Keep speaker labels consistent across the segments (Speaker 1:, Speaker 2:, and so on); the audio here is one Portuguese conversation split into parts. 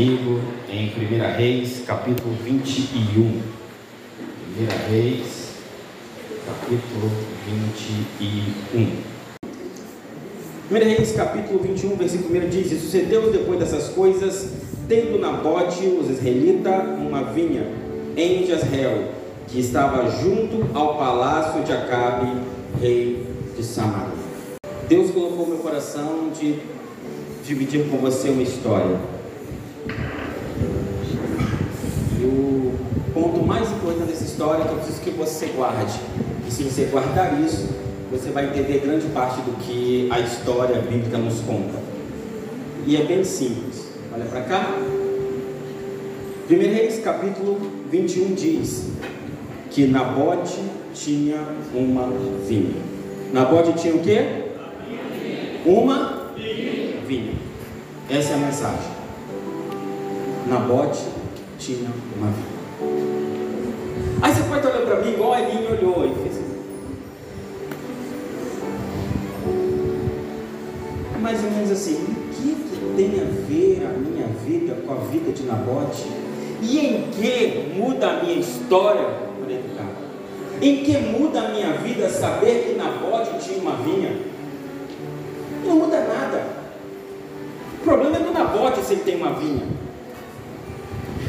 Speaker 1: comigo em 1 Reis, capítulo 21. 1 Reis, capítulo 21. 1 Reis, capítulo 21, versículo 1 diz: E sucedeu depois dessas coisas, tendo Nabote, os israelitas, uma vinha em Jezreel, que estava junto ao palácio de Acabe, rei de Samaria. Deus colocou no meu coração de dividir com você uma história. E o ponto mais importante dessa história é que eu preciso que você guarde. E se você guardar isso, você vai entender grande parte do que a história bíblica nos conta. E é bem simples. Olha para cá. 1 Reis capítulo 21 diz que Nabote tinha uma vinha. Nabote tinha o quê? Uma vinha. Essa é a mensagem. Nabote tinha uma vinha. Aí você pode olhar para mim igual a Elinho olhou e fez assim. mais ou menos assim, o que, que tem a ver a minha vida com a vida de Nabote? E em que muda a minha história? Em que muda a minha vida saber que Nabote tinha uma vinha? Não muda nada. O problema é do Nabote se ele tem uma vinha.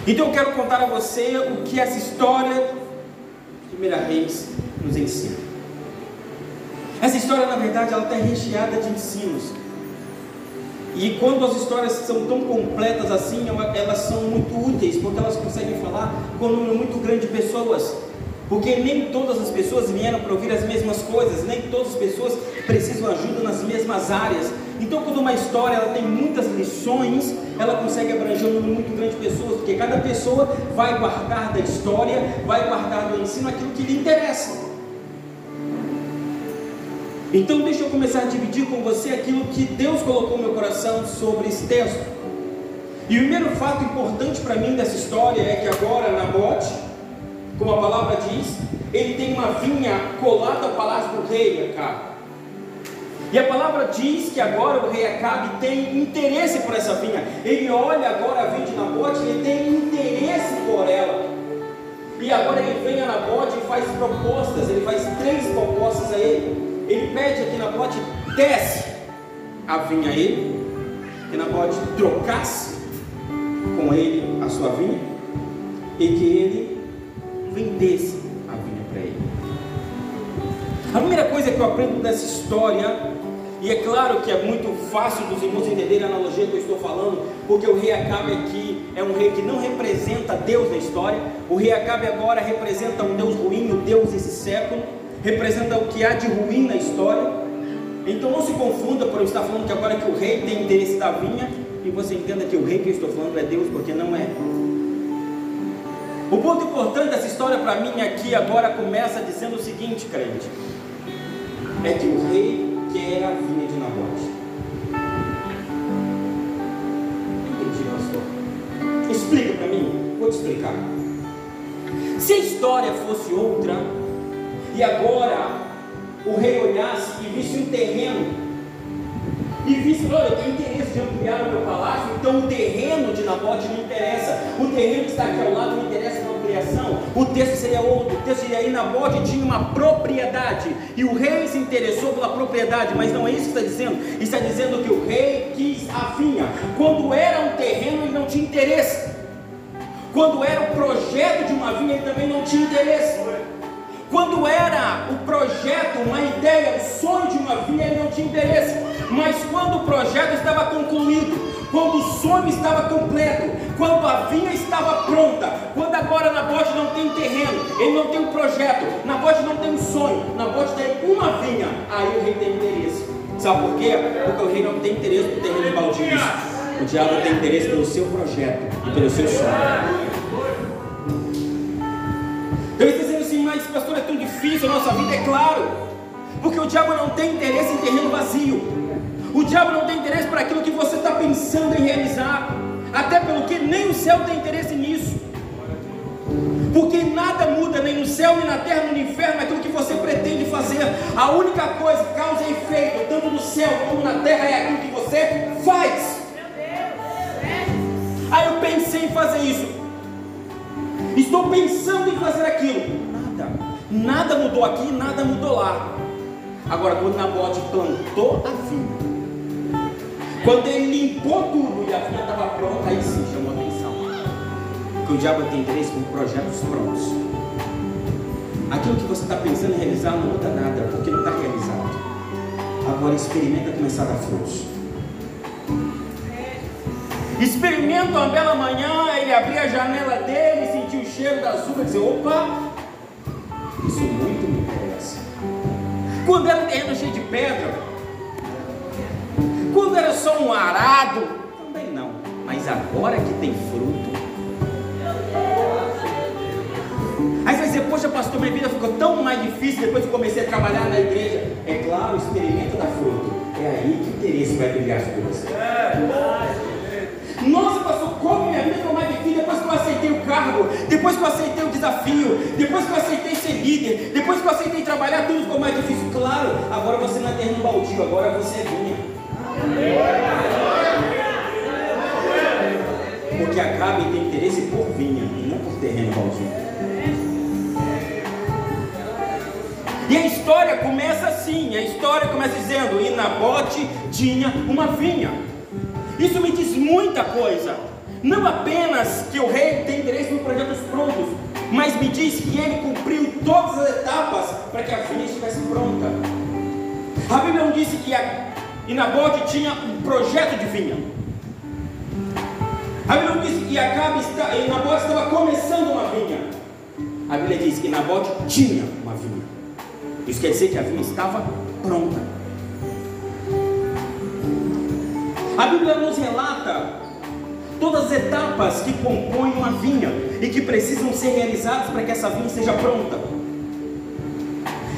Speaker 1: Então eu quero contar a você o que essa história de Primeira Reis nos ensina. Essa história, na verdade, ela está recheada de ensinos. E quando as histórias são tão completas assim, elas são muito úteis, porque elas conseguem falar com um número muito grande de pessoas. Porque nem todas as pessoas vieram para ouvir as mesmas coisas, nem todas as pessoas precisam ajuda nas mesmas áreas. Então, quando uma história ela tem muitas lições, ela consegue abranger um número muito grande de pessoas, porque cada pessoa vai guardar da história, vai guardar do ensino aquilo que lhe interessa. Então deixa eu começar a dividir com você aquilo que Deus colocou no meu coração sobre esse texto. E o primeiro fato importante para mim dessa história é que agora Nabote, como a palavra diz, ele tem uma vinha colada ao palácio do rei Acabe. E a palavra diz que agora o rei Acabe tem interesse por essa vinha. Ele olha agora a vinha de Nabote ele tem interesse por ela. E agora ele vem a Nabote e faz propostas, ele faz três propostas a ele. Ele pede aqui na bote, desce a vinha a ele, que na bote trocasse com ele a sua vinha e que ele vendesse a vinha para ele. A primeira coisa que eu aprendo dessa história, e é claro que é muito fácil dos irmãos entenderem a analogia que eu estou falando, porque o rei Acabe aqui é um rei que não representa Deus na história, o rei Acabe agora representa um Deus ruim, o Deus desse século representa o que há de ruim na história. Então não se confunda por eu estar falando que agora que o rei tem interesse da vinha e você entenda que o rei que eu estou falando é Deus, porque não é. O ponto importante dessa história para mim aqui agora começa dizendo o seguinte, crente: é que o rei quer a vinha de Nabote. Entendi, pastor. Explica para mim, vou te explicar. Se a história fosse outra, e agora o rei olhasse e visse um terreno e visse, olha, eu tenho interesse de ampliar o meu palácio, então o terreno de Nabote não interessa, o terreno que está aqui ao lado não interessa na o texto seria outro, o texto aí, Nabote tinha uma propriedade, e o rei se interessou pela propriedade, mas não é isso que está dizendo, está dizendo que o rei quis a vinha, quando era um terreno ele não tinha interesse, quando era o projeto de uma vinha ele também não tinha interesse, quando era o projeto, uma ideia, o sonho de uma vinha, ele não tinha interesse. Mas quando o projeto estava concluído, quando o sonho estava completo, quando a vinha estava pronta, quando agora Nabote não tem terreno, ele não tem um projeto, Nabote não tem um sonho, Nabote tem uma vinha, aí o rei tem interesse. Sabe por quê? Porque o rei não tem interesse por terreno baldio. O diabo tem interesse pelo seu projeto e pelo seu sonho. Mas pastor, é tão difícil a nossa vida, é claro, porque o diabo não tem interesse em terreno vazio, o diabo não tem interesse para aquilo que você está pensando em realizar, até pelo que nem o céu tem interesse nisso, porque nada muda nem no céu, nem na terra, nem no inferno, aquilo que você pretende fazer, a única coisa, causa e efeito, tanto no céu como na terra, é aquilo que você faz. Aí eu pensei em fazer isso. Estou pensando em fazer aquilo. Nada. Nada mudou aqui, nada mudou lá. Agora, quando Nabote plantou a vinha, quando ele limpou tudo e a vinha estava pronta, aí sim chamou atenção. Porque o diabo tem interesse com projetos prontos. Aquilo que você está pensando em realizar não muda nada, porque não está realizado. Agora experimenta começar a dar frutos. Experimenta uma bela manhã, ele abrir a janela dele, sentir o cheiro das uvas e dizer, opa, isso muito me interessa. Quando era um terreno cheio de pedra, quando era só um arado, também não. Mas agora que tem fruto. Aí você vai dizer, poxa pastor, minha vida ficou tão mais difícil depois que comecei a trabalhar na igreja. É claro, experimenta dar fruto. É aí que o interesse vai brilhar sobre você. Nossa, pastor, como minha vida mais difícil depois que eu aceitei o cargo, depois que eu aceitei o desafio, depois que eu aceitei ser líder, depois que eu aceitei trabalhar, tudo ficou mais difícil. Claro, agora você não é terreno baldio, agora você é vinha. Porque Acabe tem interesse por vinha e não por terreno baldio. E a história começa assim: a história começa dizendo, e Nabote tinha uma vinha. Isso me diz muita coisa. Não apenas que o rei tem interesse no projetos prontos, mas me diz que ele cumpriu todas as etapas para que a vinha estivesse pronta. A Bíblia não disse que a, e Nabote tinha um projeto de vinha. A Bíblia não disse que Acabe está, e Nabote estava começando uma vinha. A Bíblia diz que Nabote tinha uma vinha. Isso quer dizer que a vinha estava pronta. A Bíblia nos relata todas as etapas que compõem uma vinha e que precisam ser realizadas para que essa vinha seja pronta.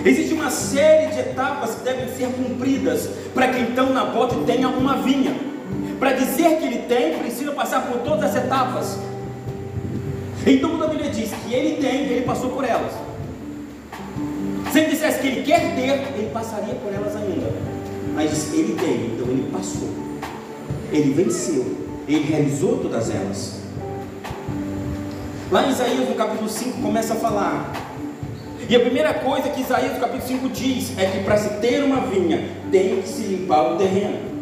Speaker 1: Existe uma série de etapas que devem ser cumpridas para que então Nabote tenha uma vinha. Para dizer que ele tem, precisa passar por todas as etapas. Então, quando a Bíblia diz que ele tem, ele passou por elas. Se ele dissesse que ele quer ter, ele passaria por elas ainda. Mas ele tem, então ele passou. Ele venceu. Ele realizou todas elas. Lá em Isaías, no capítulo 5, começa a falar. E a primeira coisa que Isaías, no capítulo 5, diz é que para se ter uma vinha, tem que se limpar o terreno.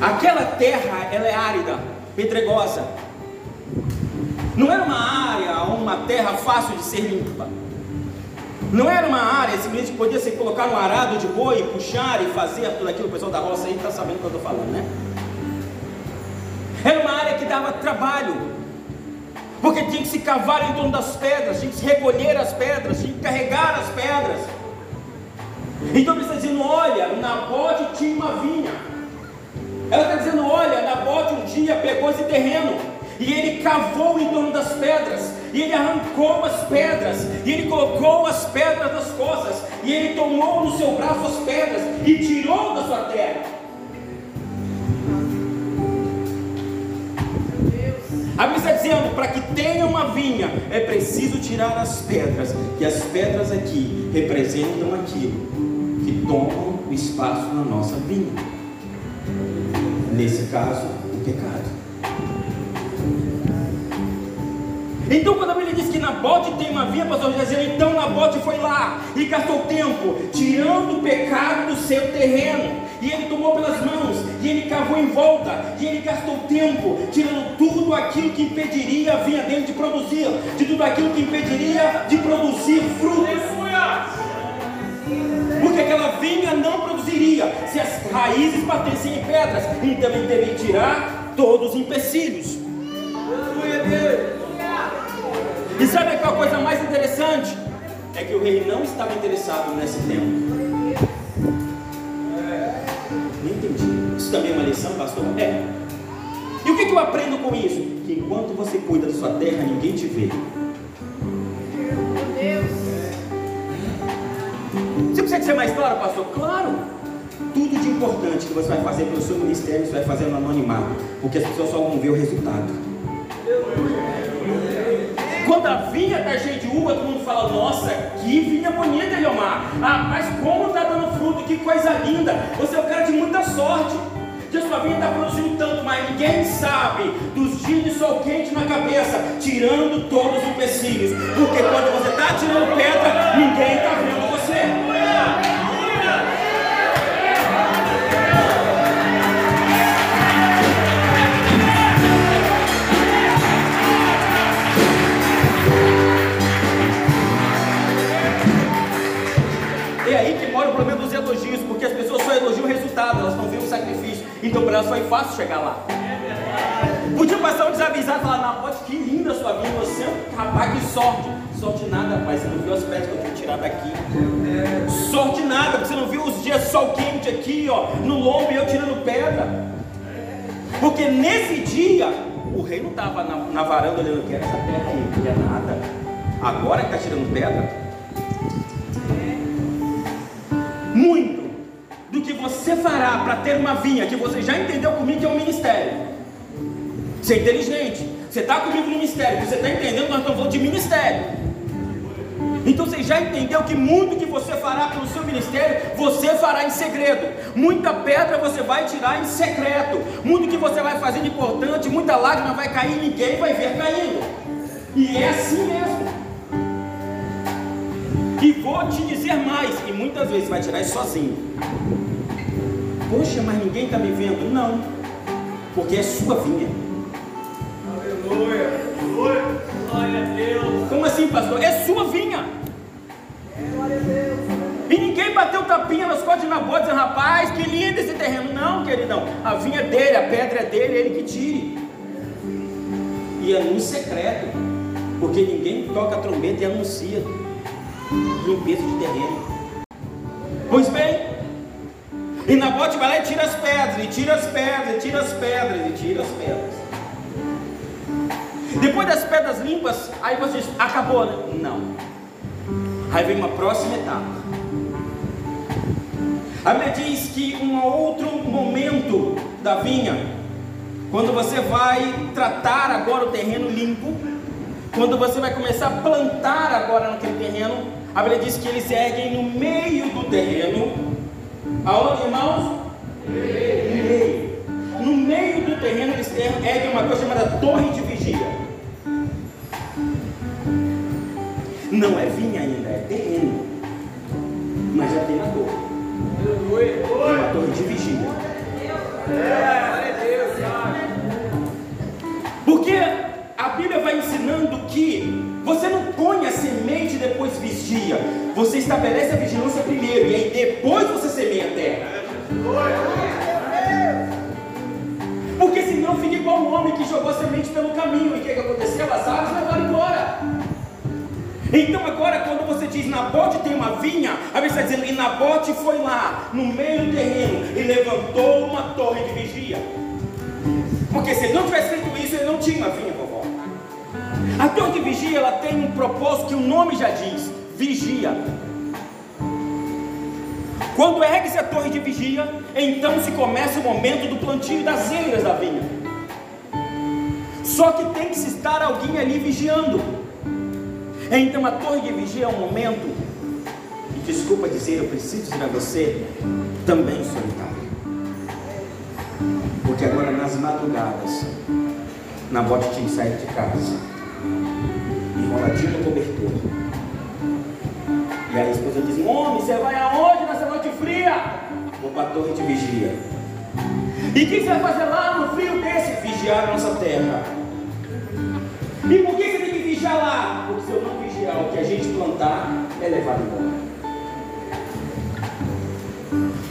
Speaker 1: Aquela terra, ela é árida, pedregosa. Não era uma área, uma terra fácil de ser limpa. Não era uma área simplesmente que podia ser colocar no arado de boi, puxar e fazer tudo aquilo. O pessoal da roça aí está sabendo o que eu estou falando, né? Era uma área que dava trabalho, porque tinha que se cavar em torno das pedras, tinha que se recolher as pedras, tinha que carregar as pedras. Então ele está dizendo: olha, Nabote tinha uma vinha. Ela está dizendo: olha, Nabote um dia pegou esse terreno e ele cavou em torno das pedras, e ele arrancou as pedras, e ele colocou as pedras das costas, e ele tomou no seu braço as pedras e tirou da sua terra. A Bíblia está dizendo: para que tenha uma vinha, é preciso tirar as pedras, e as pedras aqui representam aquilo que tomam o espaço na nossa vinha. Nesse caso, o pecado. Então, quando a Bíblia diz que Nabote tem uma vinha, pastor dizendo, então Nabote foi lá e gastou tempo tirando o pecado do seu terreno. E ele tomou pelas mãos, e ele cavou em volta, e ele gastou tempo tirando tudo aquilo que impediria a vinha dele de produzir, de tudo aquilo que impediria de produzir frutos. Porque aquela vinha não produziria se as raízes batessem em pedras, então ele teve que tirar todos os empecilhos. E sabe qual a coisa mais interessante? É que o rei não estava interessado nesse tempo. Não entendi. Isso também é uma lição, pastor? É. E o que, eu aprendo com isso? Que enquanto você cuida da sua terra, ninguém te vê. Você consegue ser mais claro, pastor? Claro! Tudo de importante que você vai fazer pelo seu ministério, você vai fazer no anonimato, porque as pessoas só vão ver o resultado. Quando a vinha está cheia de uva, todo mundo fala: Nossa, que vinha bonita, Eliomar. Ah, mas como está dando fruto, que coisa linda. Você é um cara de muita sorte. que a sua vinha está produzindo tanto, mas ninguém sabe dos dias de sol quente na cabeça, tirando todos os empecilhos. Porque quando você está tirando pedra, ninguém está vendo você. Então para elas foi fácil chegar lá. Podia passar um desavisado e falar, não, pode que linda sua vida, você é um rapaz que sorte. Sorte nada, mas você não viu as pedras que eu tinha tirado daqui. Sorte nada, você não viu os dias sol quente aqui, ó, no lombo e eu tirando pedra. Porque nesse dia, o rei não estava na, na, varanda olhando, que era essa terra aí, não quer nada. Agora que está tirando pedra. Muito você fará para ter uma vinha, que você já entendeu comigo que é um ministério. Você é inteligente. Você está comigo no ministério, você está entendendo, nós estamos falando de ministério. Então você já entendeu que muito que você fará pelo seu ministério, você fará em segredo. Muita pedra você vai tirar em secreto. Muito que você vai fazer de importante, muita lágrima vai cair, ninguém vai ver caindo. E é assim mesmo. E vou te dizer mais, e muitas vezes vai tirar isso sozinho. Poxa, mas ninguém está me vendo. Não, porque é sua vinha.
Speaker 2: Aleluia, glória a Deus.
Speaker 1: Como assim, pastor? É sua vinha. Glória a Deus. E ninguém bateu tapinha nas costas de Nabó dizendo, rapaz, que lindo esse terreno. Não, queridão. A vinha é dele, a pedra é dele, é ele que tire. E é no secreto. Porque ninguém toca a trombeta e anuncia limpeza de terreno. Pois bem, e Nabote vai lá e tira as pedras, e tira as pedras, e tira as pedras, e tira as pedras. Depois das pedras limpas, aí você diz, acabou, né? Não. Aí vem uma próxima etapa. A Bíblia diz que um outro momento da vinha, quando você vai tratar agora o terreno limpo, quando você vai começar a plantar agora naquele terreno, a Bíblia diz que eles erguem no meio do terreno Aonde, irmãos? No meio. No meio do terreno eles erguem uma coisa chamada torre de vigia. Não é vinha ainda, é terreno. Mas já tem a torre. Uma torre de vigia. Porque a Bíblia vai ensinando que você não põe a semente depois vigia. Você estabelece a vigilância primeiro e aí depois você semeia a terra. Porque senão fica igual um homem que jogou a semente pelo caminho. E o que, que aconteceu? As aves levaram embora. Então agora quando você diz Nabote tem uma vinha, a Bíblia está dizendo, e Nabote foi lá, no meio do terreno, e levantou uma torre de vigia. Porque se ele não tivesse feito isso, ele não tinha uma vinha. A torre de vigia ela tem um propósito que o nome já diz: vigia. Quando ergue-se a torre de vigia, então se começa o momento do plantio das eiras da vinha. Só que tem que se estar alguém ali vigiando. Então a torre de vigia é um momento, e desculpa dizer, eu preciso dizer a você, também solitário. Porque agora nas madrugadas, na bote tinha que sair de casa enroladinho no cobertor. E a esposa diz: Homem, você vai aonde nessa noite fria? Vou para a torre de vigia. E o que você vai fazer lá no frio desse? Vigiar a nossa terra. E por que você tem que vigiar lá? Porque se eu não vigiar, o que a gente plantar é levado embora.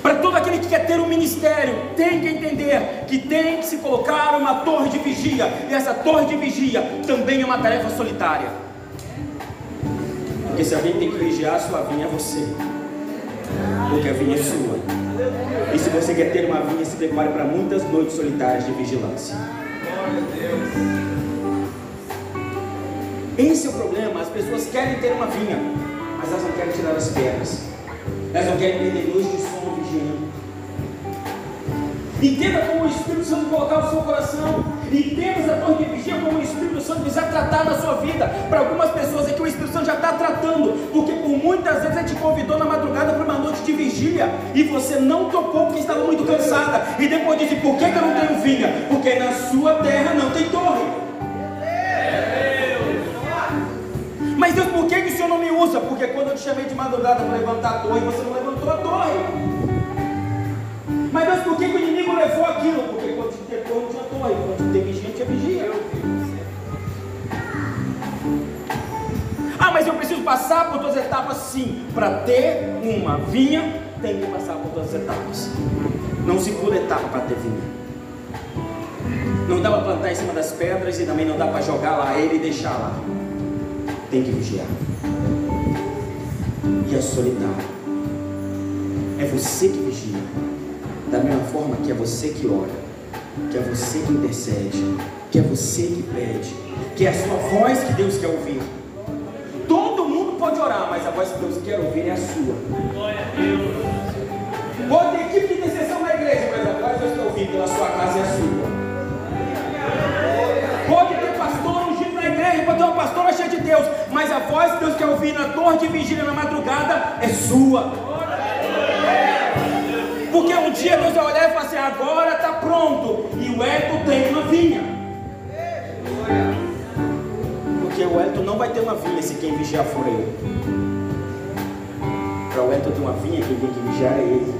Speaker 1: Para todo aquele que quer ter um ministério, tem que entender que tem que se colocar uma torre de vigia, e essa torre de vigia também é uma tarefa solitária. Porque se alguém tem que vigiar a sua vinha, é você. Porque a vinha é sua. E se você quer ter uma vinha, se prepare para muitas noites solitárias de vigilância. Esse é o problema. As pessoas querem ter uma vinha, mas elas não querem tirar as pedras. Elas não querem perder luz de som vigiando. Entenda como o Espírito Santo colocar no seu coração. Entenda essa torre de vigia como o Espírito Santo precisa tratar na sua vida. Para algumas pessoas que o Espírito Santo já está tratando, porque por muitas vezes ele te convidou na madrugada para uma noite de vigília e você não topou porque estava muito cansada. E depois disse: Por que, que eu não tenho vinha? Porque na sua terra não tem torre. Mas Deus, por que, que o Senhor não me usa? Porque quando eu te chamei de madrugada para levantar a torre, você não levantou a torre. Mas Deus, por que, que o inimigo levou aquilo? Porque quando torre, não tinha torre. Quando tinha vigia, tinha vigia. Ah, mas eu preciso passar por todas as etapas? Sim. Para ter uma vinha, tem que passar por todas as etapas. Não se pula etapa para ter vinha. Não dá para plantar em cima das pedras e também não dá para jogar lá ele e deixar lá tem que vigiar. E a solidário. É você que vigia. Da mesma forma que é você que ora, que é você que intercede, que é você que pede, que é a sua voz que Deus quer ouvir. Todo mundo pode orar, mas a voz que Deus quer ouvir é a sua. Pode ter equipe de intercessão na igreja, mas a voz que Deus quer ouvir pela sua casa é a sua. Pode ter pastor ungido na igreja, pode ter uma pastora cheia de Deus, mas a voz que Deus quer ouvir na torre de vigília na madrugada é sua. Porque um dia Deus vai olhar e falar assim: agora está pronto. E o Elton tem uma vinha. Porque o Elton não vai ter uma vinha se quem vigiar for eu. Para o Elton ter uma vinha, quem tem que vigiar é ele.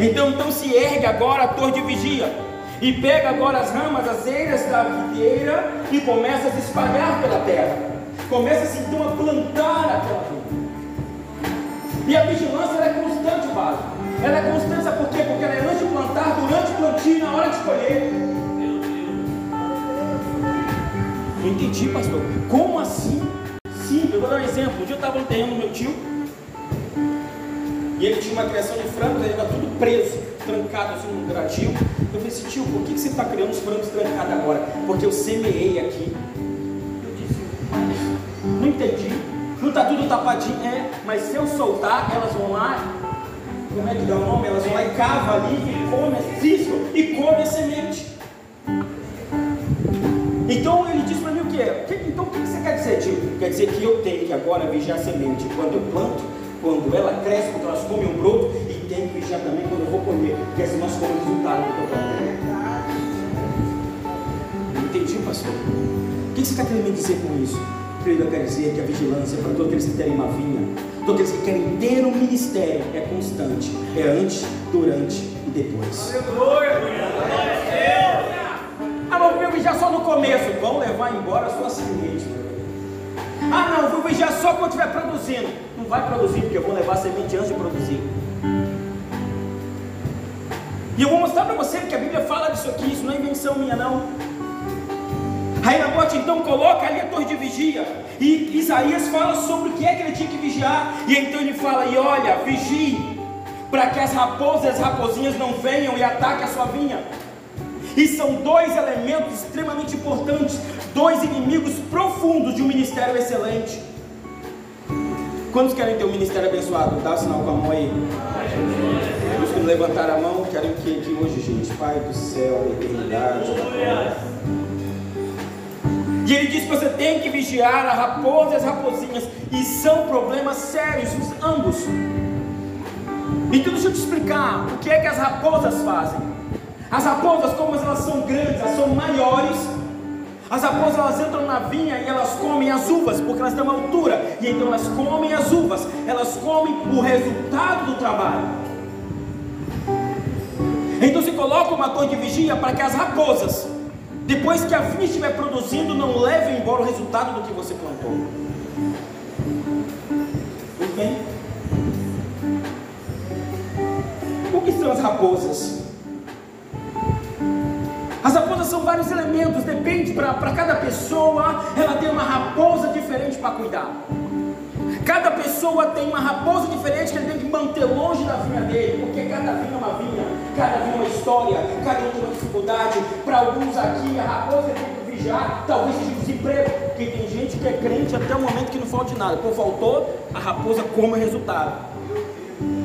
Speaker 1: Então, então se ergue agora a torre de vigia e pega agora as ramas, as eiras da videira e começa a se espalhar pela terra. Começa-se então a plantar aquela vida. E a vigilância é constante, base. Ela é constante, sabe por quê? Porque ela é antes de plantar, durante o plantio e na hora de colher. Não entendi, pastor. Como assim? Sim, eu vou dar um exemplo. Um dia eu estava no meu tio. E ele tinha uma criação de frangos, ele estava tudo preso, trancado assim no gradil. Eu falei assim, tio, por que você está criando os frangos trancados agora? Porque eu semeei aqui. É, mas se eu soltar, elas vão lá, como é que dá o nome? Elas vão lá e cavam ali, e come, ciscam e come a semente. Então ele disse para mim o que é? Então o que você quer dizer, tio? Quer dizer que eu tenho que agora vigiar a semente quando eu planto, quando ela cresce, quando elas comem um broto, tem que vigiar também quando eu vou comer, porque assim nós comemos resultado do que eu entendi, pastor. O que você está querendo me dizer com isso? Querido, eu quero dizer que a vigilância para todos aqueles que querem uma vinha, todos aqueles que querem ter um ministério, é constante. É antes, durante e depois. Ah, não, vou vigiar só no começo. Vão levar embora a sua semente. Ah, não, vou vigiar só quando estiver produzindo. Não vai produzir, porque eu vou levar a semente antes de produzir. E eu vou mostrar para você que a Bíblia fala disso aqui, isso não é invenção minha não. Aí Nabote então coloca ali a torre de vigia. E Isaías fala sobre o que é que ele tinha que vigiar. E então ele fala: E olha, vigie, para que as raposas e as raposinhas não venham e ataquem a sua vinha. E são dois elementos extremamente importantes, dois inimigos profundos de um ministério excelente. Quantos querem ter um ministério abençoado? Dá o sinal com a mão aí que levantaram a mão, quero que aqui hoje, gente, Pai do céu, da eternidade. E ele diz que você tem que vigiar a raposa e as raposinhas, e são problemas sérios, ambos. Então deixa eu te explicar o que é que as raposas fazem. As raposas, como elas são grandes, elas são maiores, as raposas elas entram na vinha e elas comem as uvas, porque elas têm uma altura, e então elas comem as uvas, elas comem o resultado do trabalho. Então se coloca uma torre de vigia para que as raposas, depois que a vinha estiver produzindo, não levem embora o resultado do que você plantou. Bem? O que são as raposas? As raposas são vários elementos, depende para cada pessoa, ela tem uma raposa diferente para cuidar. Cada pessoa tem uma raposa diferente que ele tem que manter longe da vinha dele, porque cada vinha é uma vinha, cada vinha é uma história, cada dificuldade. Para alguns aqui, a raposa tem que vigiar, talvez seja desemprego, porque tem gente que é crente até o momento que não falte nada. Quando faltou, a raposa come o resultado.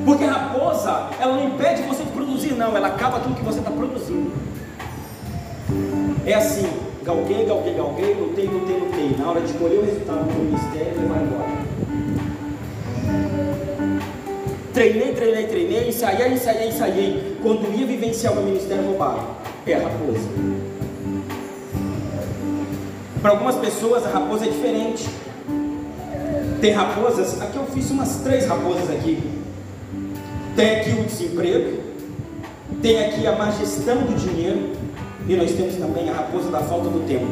Speaker 1: Porque a raposa, ela não impede você de produzir, não, ela acaba aquilo que você está produzindo. É assim, galguei, galguei, galguei, lutei, lutei, lutei. Na hora de colher o resultado do ministério, ele vai embora. Treinei, treinei, treinei, ensaiei, ensaiei, ensaiei. Quando ia vivenciar o meu ministério roubado, é a raposa. Para algumas pessoas a raposa é diferente. Tem raposas, aqui eu fiz umas três raposas aqui. Tem aqui o desemprego, tem aqui a má gestão do dinheiro, e nós temos também a raposa da falta do tempo,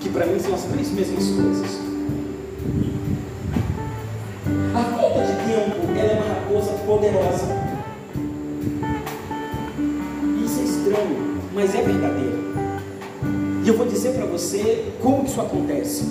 Speaker 1: que para mim são as três mesmas coisas. A falta de tempo, ela é uma raposa poderosa. Isso é estranho, mas é verdadeiro. E eu vou dizer para você como isso acontece.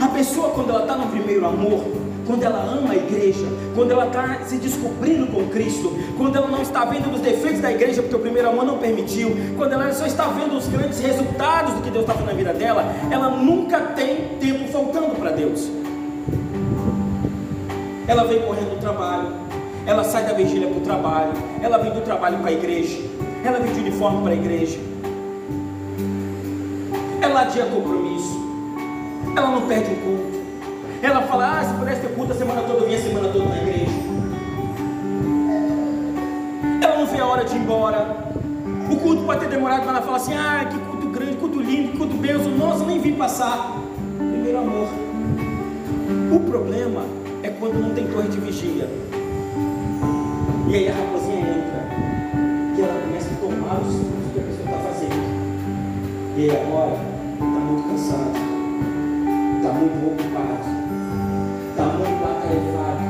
Speaker 1: A pessoa, quando ela está no primeiro amor, quando ela ama a igreja, quando ela está se descobrindo com Cristo, quando ela não está vendo os defeitos da igreja, porque o primeiro amor não permitiu, quando ela só está vendo os grandes resultados do que Deus está fazendo na vida dela, ela nunca tem tempo faltando para Deus. Ela vem correndo do trabalho, ela sai da vigília para o trabalho, ela vem do trabalho para a igreja, ela vem de uniforme para a igreja, ela adia compromisso, ela não perde o culto. Ela fala, ah, se pudesse ter culto a semana toda, eu vinha a semana toda na igreja. Ela não vê a hora de ir embora. O culto pode ter demorado, mas ela fala assim, ah, que culto grande, culto lindo, culto benção. Nossa, nem vim passar. Primeiro amor. O problema é quando não tem torre de vigia. E aí a raposinha os que a pessoa está fazendo. E agora está muito cansado. Está muito ocupado está muito atarefado,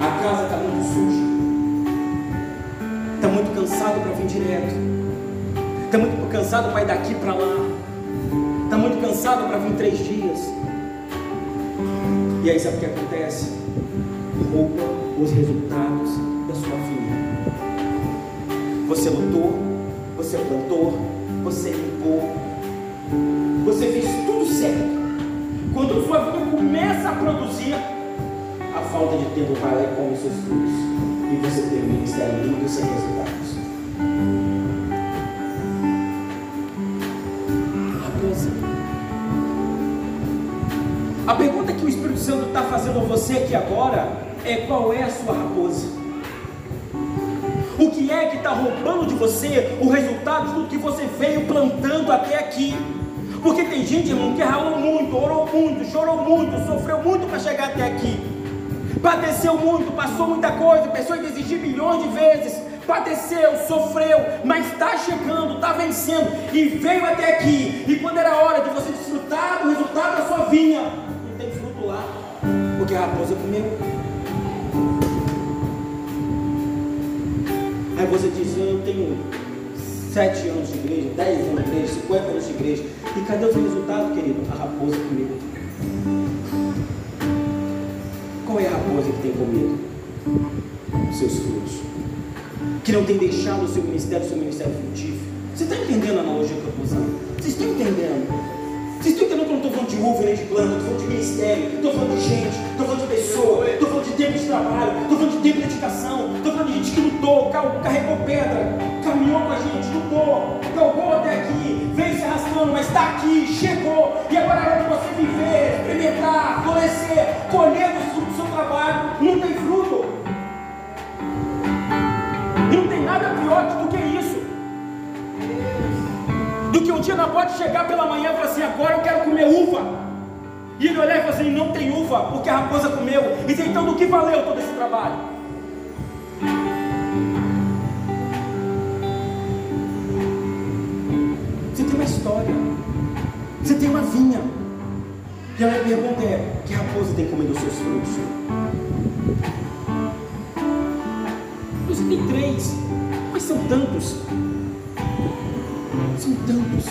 Speaker 1: a casa está muito suja, está muito cansado para vir direto, está muito cansado para ir daqui para lá, está muito cansado para vir três dias. E aí sabe o que acontece? Rouba os resultados da sua vida. Você lutou, você plantou, você limpou, você fez tudo certo. Quando sua vida começa a produzir, a falta de tempo vai lá e come seus frutos. E você ministério lindo sem resultados. Raposa. A pergunta que o Espírito Santo está fazendo a você aqui agora é qual é a sua raposa? Está roubando de você o resultado tudo que você veio plantando até aqui? Porque tem gente, irmão, que ralou muito, orou muito, chorou muito, sofreu muito para chegar até aqui. Padeceu muito, passou muita coisa, pensou em desistir milhões de vezes. Padeceu, sofreu, mas está chegando, está vencendo e veio até aqui. E quando era hora de você desfrutar do resultado da sua vinha, não tem fruto lá, porque a raposa comeu. Aí você diz: Eu tenho sete anos de igreja, dez anos de igreja, cinquenta anos de igreja. E cadê o resultado, querido? A raposa comigo. Qual é a raposa que tem comido? Seus frutos. Que não tem deixado o seu ministério, o seu ministério frutífero. Você está entendendo a analogia que eu estou usando? Vocês estão entendendo? Eu não estou falando de uva nem de planta, estou falando de ministério, estou falando de gente, estou falando de pessoa, estou falando de tempo de trabalho, estou falando de tempo de dedicação, estou falando de gente que lutou, carregou pedra, caminhou com a gente, lutou, galgou até aqui, veio se arrastando, mas está aqui, chegou, e agora é hora de você viver, experimentar, florescer, colher os frutos do seu trabalho, não tem fruto. E não tem nada pior do que do que um dia pode chegar pela manhã e falar assim, agora eu quero comer uva. E ele olhar e falar assim, não tem uva, porque a raposa comeu. E dizer, então do que valeu todo esse trabalho? Você tem uma história. Você tem uma vinha. E a minha pergunta é, que raposa tem comido os seus frutos? Você tem três, mas são tantos. São tantos.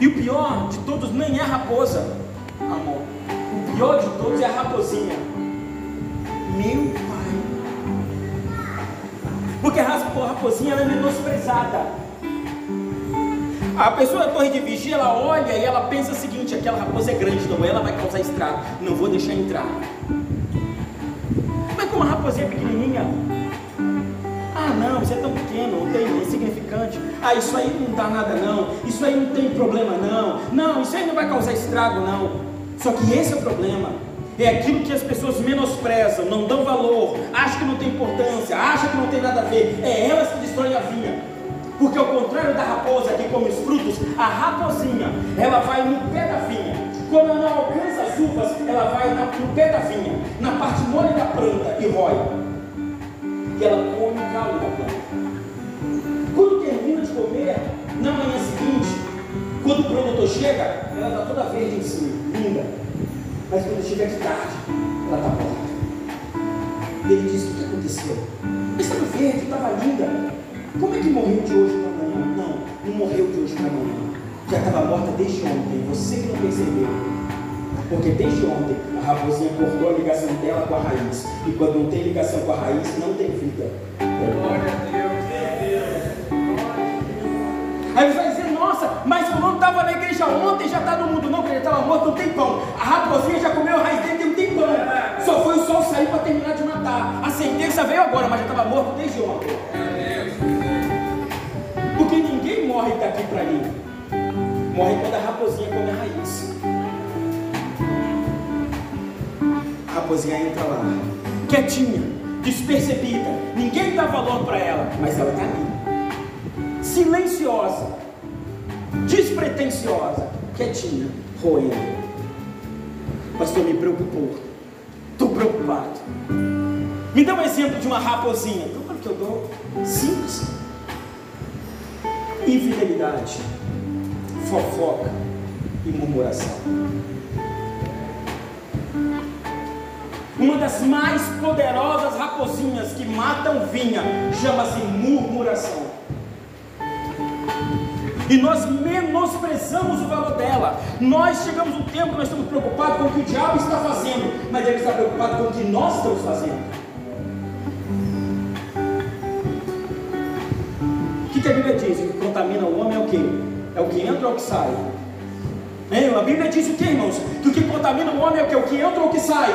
Speaker 1: E o pior de todos nem é a raposa, amor. O pior de todos é a raposinha. Meu pai. Porque a raposinha ela é menosprezada. A pessoa da torre de vigia, ela olha e ela pensa o seguinte: aquela raposa é grande, então ela vai causar estrago. Não vou deixar entrar. Chega uma raposinha pequenininha. Ah, não, isso é tão pequeno, não tem, é insignificante. Ah, isso aí não dá nada, não. Isso aí não tem problema, não. Não, isso aí não vai causar estrago, não. Só que esse é o problema. É aquilo que as pessoas menosprezam, não dão valor, acham que não tem importância, acham que não tem nada a ver. É elas que destroem a vinha. Porque ao contrário da raposa que come os frutos, a raposinha, ela vai no pé da vinha. Quando ela não alcança as uvas, ela vai no pé da vinha, na parte mole da planta e rói. E ela come o caule da planta. Quando termina de comer, na manhã seguinte, quando o produtor chega, ela está toda verde em cima, linda. Mas quando chega de tarde, ela está morta. E ele diz: O que aconteceu? Estava verde, estava linda. Como é que morreu de hoje para amanhã? Não, não morreu de hoje para amanhã. Já estava morta desde ontem. Você que não percebeu. Porque desde ontem a raposinha cortou a ligação dela com a raiz. E quando não tem ligação com a raiz, não tem vida.
Speaker 2: Glória a Deus.
Speaker 1: Aí você vai dizer, nossa, mas o não estava na igreja ontem, já está no mundo. Não, porque ele estava morto um tempão. A raposinha já comeu a raiz dele tem um tempão. Só foi o sol sair para terminar de matar. A sentença veio agora, mas já estava morto desde ontem. Porque ninguém morre daqui para ali. Morre quando a raposinha come a raiz. Raposinha entra lá, quietinha, despercebida. Ninguém dá valor para ela, mas ela está ali. Silenciosa, despretensiosa, quietinha, roendo. Pastor, me preocupou. Estou preocupado. Me dá um exemplo de uma raposinha. Claro que eu dou. Simples infidelidade, fofoca e murmuração. Uma das mais poderosas raposinhas que matam vinha chama-se murmuração. E nós menosprezamos o valor dela. Nós chegamos um tempo que nós estamos preocupados com o que o diabo está fazendo, mas ele está preocupado com o que nós estamos fazendo. que a Bíblia diz? O que contamina o homem é o que? É o que entra ou o que sai? Hein? A Bíblia diz o que, irmãos? Que o que contamina o homem é o que? O que entra ou o que sai?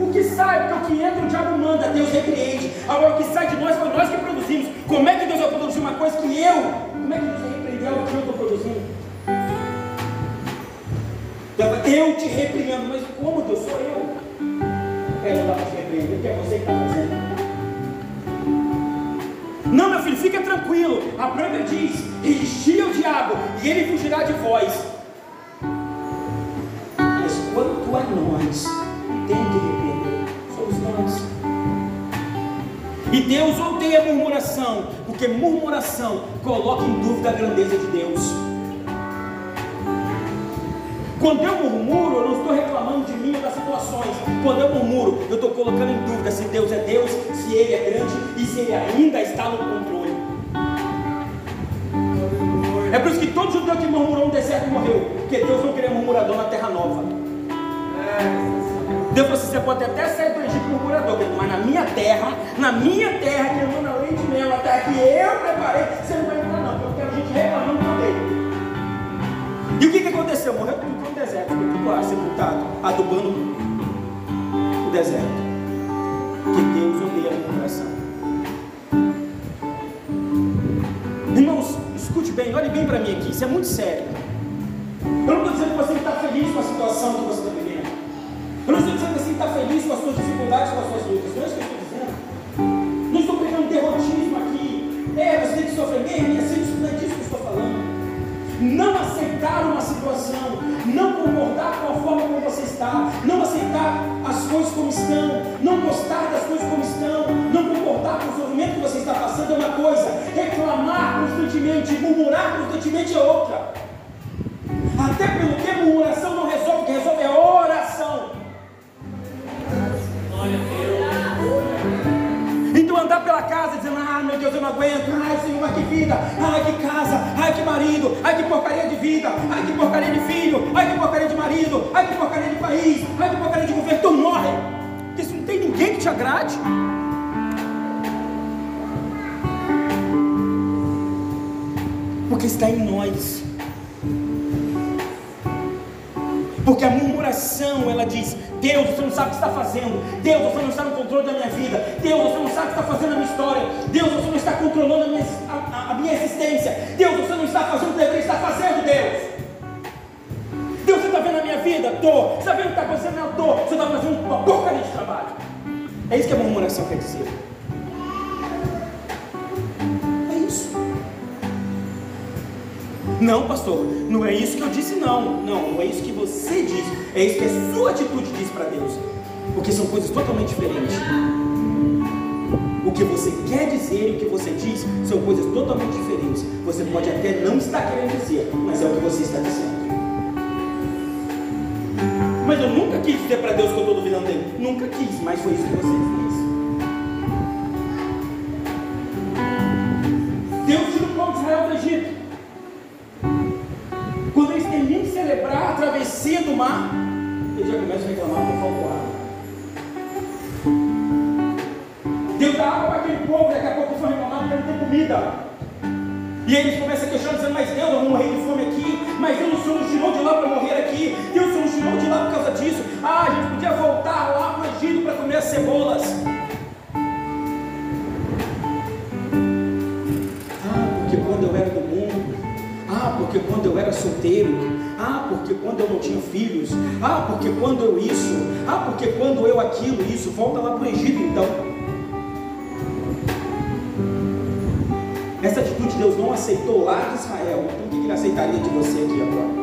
Speaker 1: O que sai, porque o que entra o diabo manda, Deus repreende. Agora o que sai de nós foi nós que produzimos. Como é que Deus vai produzir uma coisa que eu? Como é que Deus vai repreender o que eu estou produzindo? Eu te repreendo, mas como Deus sou eu? É, não dá para te repreender, porque é você que está fazendo. Não, meu filho, fica tranquilo. A Bíblia diz: resistia o diabo e ele fugirá de vós. Mas quanto a nós, tem que repreender. Somos nós. E Deus odeia murmuração, porque murmuração coloca em dúvida a grandeza de Deus. Quando eu murmuro, eu não estou reclamando de mim ou das situações. Quando eu murmuro, eu estou colocando em dúvida se Deus é Deus, se Ele é grande e se Ele ainda está no controle. É por isso que todo judeu que murmurou no deserto morreu. Porque Deus não queria murmurador na terra nova. Deus falou assim: você pode até sair do Egito murmurador, mas na minha terra, na minha terra, que eu na lei de mel, a terra que eu preparei, você não vai entrar, não. Porque eu quero gente reclamando também. E o que, que aconteceu? Morreu tudo no deserto, ficou lá, sepultado, adubando o deserto. Que Deus odeia a murmuração. Irmãos, escute bem, olhe bem para mim aqui, isso é muito sério. Eu não estou dizendo que você está feliz com a situação que você está vivendo. Eu não estou dizendo você está feliz com as suas dificuldades, com as suas lutas. Não é isso que eu estou dizendo. Não estou pregando derrotismo aqui. É, você tem que sofrer mesmo, e assim, não é disso que eu estou falando não aceitar uma situação, não concordar com a forma como você está, não aceitar as coisas como estão, não gostar das coisas como estão, não concordar com o sofrimento que você está passando é uma coisa, reclamar constantemente, murmurar constantemente é outra. Até pelo que murmuração não resolve, o que resolve é oração. Pela casa dizendo, ah meu Deus, eu não aguento, ai Senhor, que vida, ai que casa, ai que marido, ai que porcaria de vida, ai que porcaria de filho, ai que porcaria de marido, ai que porcaria de país, ai que porcaria de governo, tu morre. Porque se não tem ninguém que te agrade. Porque está em nós. Porque a murmuração, ela diz: Deus, você não sabe o que está fazendo. Deus, você não está no controle da minha vida. Deus, você não sabe o que está fazendo a minha história. Deus, você não está controlando a minha, a, a minha existência. Deus, você não está fazendo o que deveria estar fazendo, Deus. Deus, você está vendo a minha vida? Estou. Você está vendo o que está acontecendo? Estou. Você está fazendo uma porcaria de trabalho. É isso que a murmuração quer dizer. É isso. Não, pastor, não é isso que eu disse, não. Não, não é isso que você disse. É isso que a sua atitude diz para Deus. Porque são coisas totalmente diferentes. O que você quer dizer e o que você diz são coisas totalmente diferentes. Você pode até não estar querendo dizer, mas é o que você está dizendo. Mas eu nunca quis dizer para Deus que eu estou duvidando dele. Nunca quis, mas foi isso que você fez. Travessia do mar, eles já começam a reclamar por falta água. Deus dá água para aquele povo, daqui a pouco eles vão reclamar porque não tem comida. E eles começam a questionar, dizendo, mas Deus, eu vou morrer de fome aqui, mas Deus, o Senhor nos tirou de lá para morrer aqui, Deus, o Senhor nos tirou de lá por causa disso. Ah, a gente podia voltar lá para o Egito para comer as cebolas. Porque quando eu era solteiro, ah, porque quando eu não tinha filhos, ah, porque quando eu isso, ah, porque quando eu aquilo, isso, volta lá para o Egito então. Essa atitude Deus não aceitou lá de Israel, então o que ele aceitaria de você aqui agora?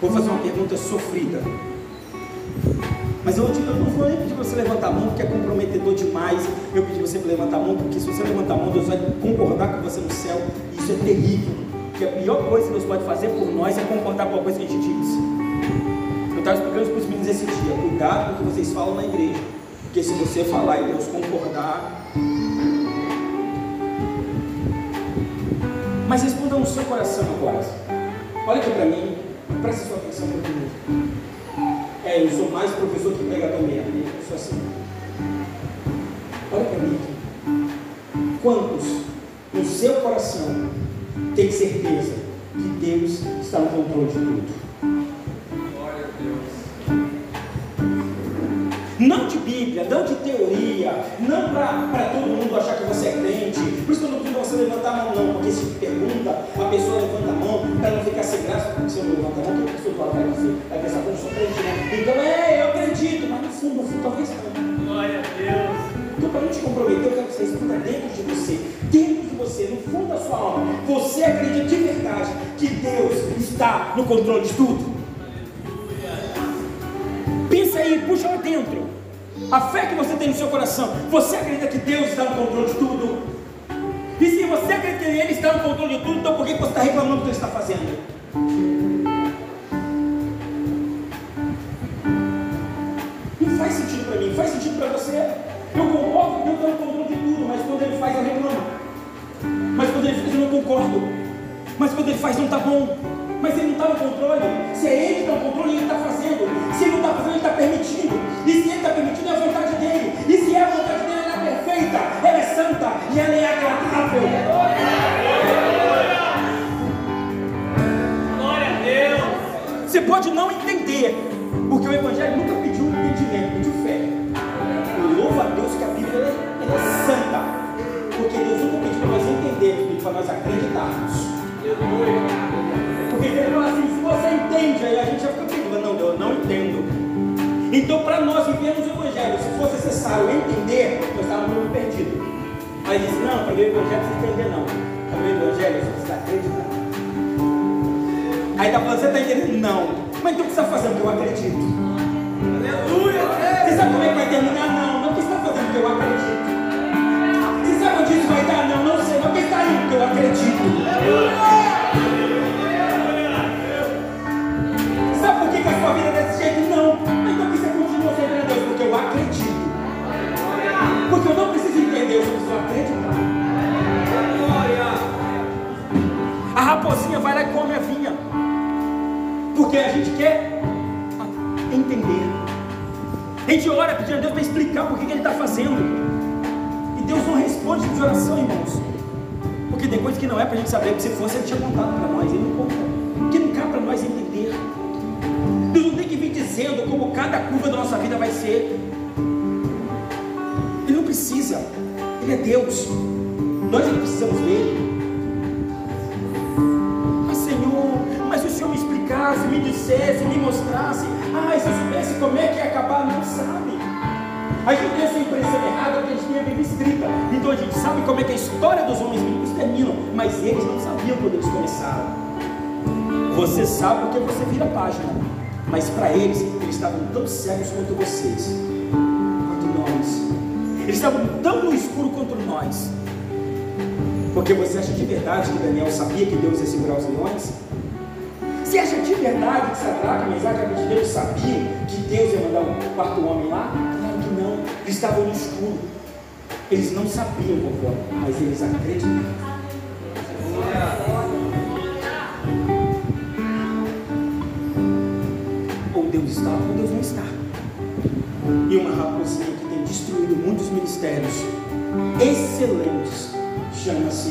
Speaker 1: Vou fazer uma pergunta sofrida. Mas eu, eu não vou nem pedir você levantar a mão porque é comprometedor demais. Eu pedi você levantar a mão, porque se você levantar a mão, Deus vai concordar com você no céu. E isso é terrível. Porque a pior coisa que Deus pode fazer por nós é concordar com a coisa que a gente diz. Eu estava explicando para os meninos esse dia. Cuidado com o que vocês falam na igreja. Porque se você falar e Deus concordar. Mas responda no seu coração agora. Olha aqui para mim, preste sua atenção para mim. É, eu sou mais professor que pregador mesmo, né? eu sou assim. Olha para mim aqui. Quantos no seu coração tem certeza que Deus está no controle de tudo? Não de Bíblia, não de teoria, não para todo mundo achar que você é crente. Por isso que eu não pedindo você levantar a mão, não, porque se pergunta, a pessoa graça, porque se eu não levantar a mão, que a pessoa fala, vai você, vai pensar que eu sou crente, né? Então é, eu acredito, mas no fundo, no fundo, talvez não.
Speaker 2: Glória a Deus.
Speaker 1: Então, para não te comprometer, eu quero que você responda dentro de você, dentro de você, no fundo da sua alma. Você acredita de verdade que Deus está no controle de tudo? Pensa aí, puxa lá dentro. A fé que você tem no seu coração, você acredita que Deus está no controle de tudo? E se você acredita que Ele está no controle de tudo, então por que você está reclamando do que Ele está fazendo? Não faz sentido para mim, faz sentido para você. Eu concordo que Deus está no controle de tudo, mas quando Ele faz, eu reclamo. Mas quando Ele faz, eu não concordo. Mas quando Ele faz, não está bom. Mas Ele não está no controle. Se é Ele que está no controle, Ele está fazendo. Se Ele não está fazendo, Ele está permitindo. E se Ele está permitindo, é a vontade dele. E se é a vontade dele, ela é perfeita, ela é santa e ela é agradável. Você pode não entender, porque o Evangelho nunca pediu entendimento, pediu fé. Eu louvo a Deus que a Bíblia é, é santa, porque Deus nunca pediu para nós entendermos, pediu para nós acreditarmos. Porque ele fala assim: se você entende, aí a gente já fica perguntando, não, eu não entendo. Então, para nós vivermos o Evangelho, se fosse necessário entender, nós estávamos muito perdidos. Mas diz, não, para ver o Evangelho precisa entender não. Para ver o Evangelho você precisa acreditar. Aí está falando, você está entendendo? Não. Mas então o que você está fazendo? Eu acredito.
Speaker 2: Aleluia.
Speaker 1: Você sabe como é que vai terminar? Não. Mas o que você está fazendo? Eu acredito. Você sabe onde isso vai dar? Não, não sei. Mas o que está? Que eu acredito. Sabe ora pedindo a Deus para explicar por que Ele está fazendo. E Deus não responde de oração, irmãos. Porque tem coisa que não é para a gente saber, porque se fosse, Ele tinha contado para nós, Ele não conta. que não cabe para nós entender. Deus não tem que vir dizendo como cada curva da nossa vida vai ser. Ele não precisa. Ele é Deus. Nós precisamos dele. Mas Senhor, mas se o Senhor me explicasse, me dissesse, me mostrasse, ah, soubesse como é que ia acabar, não sabe. A gente tem essa impressão errada que a gente tem a Bíblia escrita. Então a gente sabe como é que a história dos homens bíblicos terminam, mas eles não sabiam quando eles começaram. Você sabe porque você vira a página, mas para eles, eles estavam tão cegos quanto vocês, quanto nós. Eles estavam tão no escuro quanto nós. Porque você acha de verdade que Daniel sabia que Deus ia segurar os leões? Você acha de verdade que Sadraque, Mesaque e Abednego sabiam Deus ia mandar o quarto homem lá? Claro que não. Eles estavam no escuro. Eles não sabiam, vovó, mas eles acreditavam. Ou Deus está ou Deus não está. E uma raposinha que tem destruído muitos ministérios excelentes chama-se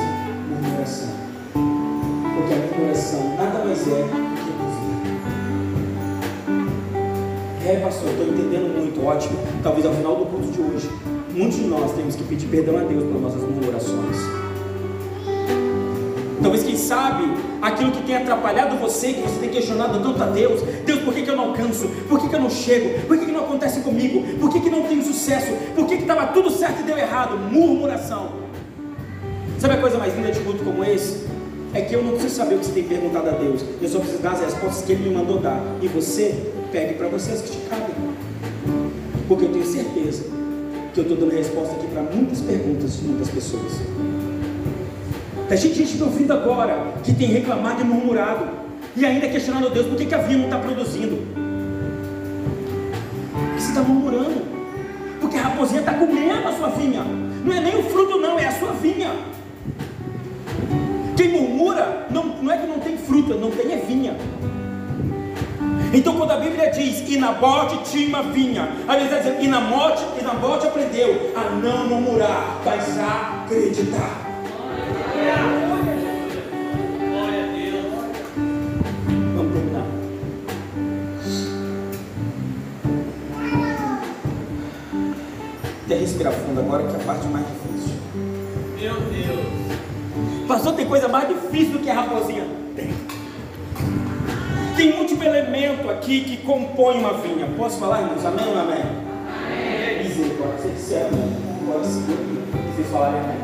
Speaker 1: É, pastor, estou entendendo muito, ótimo. Talvez ao final do culto de hoje, muitos de nós temos que pedir perdão a Deus por nossas murmurações. Talvez, quem sabe, aquilo que tem atrapalhado você, que você tem questionado tanto a Deus, Deus, por que, que eu não alcanço? Por que, que eu não chego? Por que, que não acontece comigo? Por que, que não tenho sucesso? Por que estava tudo certo e deu errado? Murmuração. Sabe a coisa mais linda de culto como esse? É que eu não preciso saber o que você tem perguntado a Deus, eu só preciso dar as respostas que Ele me mandou dar. E você, pegue para você as que te cabem. Porque eu tenho certeza que eu estou dando resposta aqui para muitas perguntas de muitas pessoas. Tem gente, gente me ouvindo agora que tem reclamado e murmurado e ainda questionando a Deus por que, que a vinha não está produzindo. Porque você está murmurando, porque a raposinha está comendo a sua vinha. Não é nem o fruto, não, é a sua vinha. Quem murmura não, não é que não tem fruto, não tem é vinha. Então quando a Bíblia diz, e Nabote tinha uma vinha, a Bíblia está dizendo, e Nabote, e Nabote aprendeu a não murmurar, mas a acreditar.
Speaker 2: Glória a Deus.
Speaker 1: Vamos terminar. Até respirar fundo agora, que é a parte mais difícil.
Speaker 2: Meu Deus.
Speaker 1: Pastor, tem coisa mais difícil do que a raposinha? Tem. Tem um último elemento aqui que compõe uma vinha. Posso falar, irmãos? Amém ou amém? Amém. Sim, vocês falarem amém.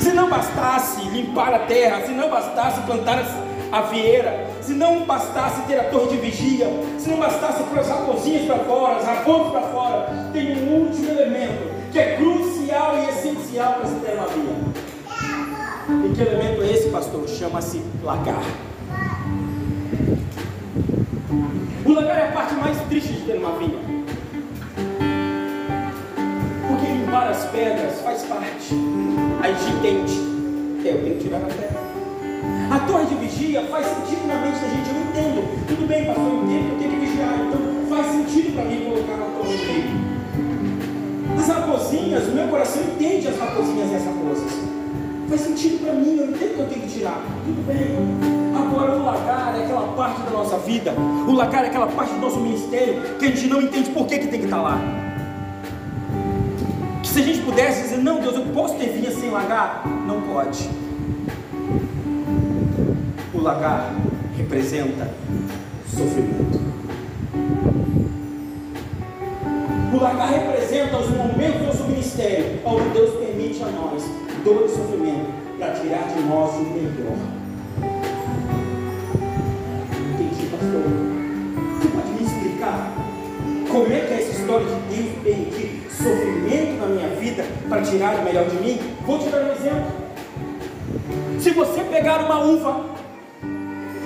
Speaker 1: Se não bastasse limpar a terra, se não bastasse plantar a vieira, se não bastasse ter a torre de vigia, se não bastasse pôr as raposinhas para fora, as raposas para fora, tem um último elemento que é crucial e essencial para se ter uma vinha. E que elemento é esse, pastor? Chama-se lagar. O lagar é a parte mais triste de ter uma vinha. Porque limpar as pedras faz parte. A gente entende. É, eu tenho que tirar a pedra. A torre de vigia faz sentido na mente da gente, eu entendo. Tudo bem, pastor, eu entendo que eu tenho que vigiar. Então faz sentido para mim colocar uma torre no meio. As raposinhas, o meu coração entende as raposinhas e as raposas. Faz sentido para mim, eu entendo que eu tenho que tirar. Tudo bem. Agora o lagar é aquela parte da nossa vida. O lagar é aquela parte do nosso ministério que a gente não entende por que, que tem que estar lá. Que se a gente pudesse dizer, não, Deus, eu posso ter vinha sem lagar? Não pode. O lagar representa sofrimento. O lagar representa os momentos do nosso ministério, onde Deus permite a nós dor e sofrimento para tirar de nós o melhor. Pastor. Pode me explicar como é que é essa história de Deus permitir sofrimento na minha vida para tirar o melhor de mim? Vou te dar um exemplo. Se você pegar uma uva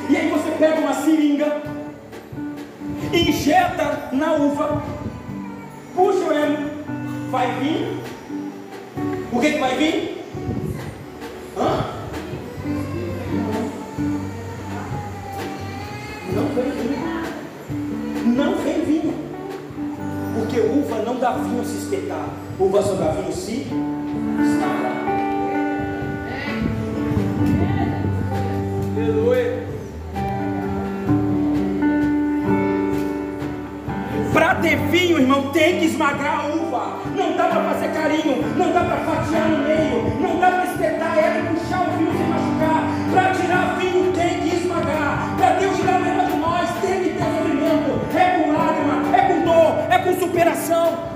Speaker 1: e aí você pega uma seringa, injeta na uva, puxa o emo, vai vir. O que, que vai vir? Hã? não vem vinho. Não vem vinho. Porque uva não dá vinho se espetar. Uva só dá vinho se estragar. Para ter vinho, irmão, tem que esmagar a uva. Não dá para fazer carinho, não dá para fatiar no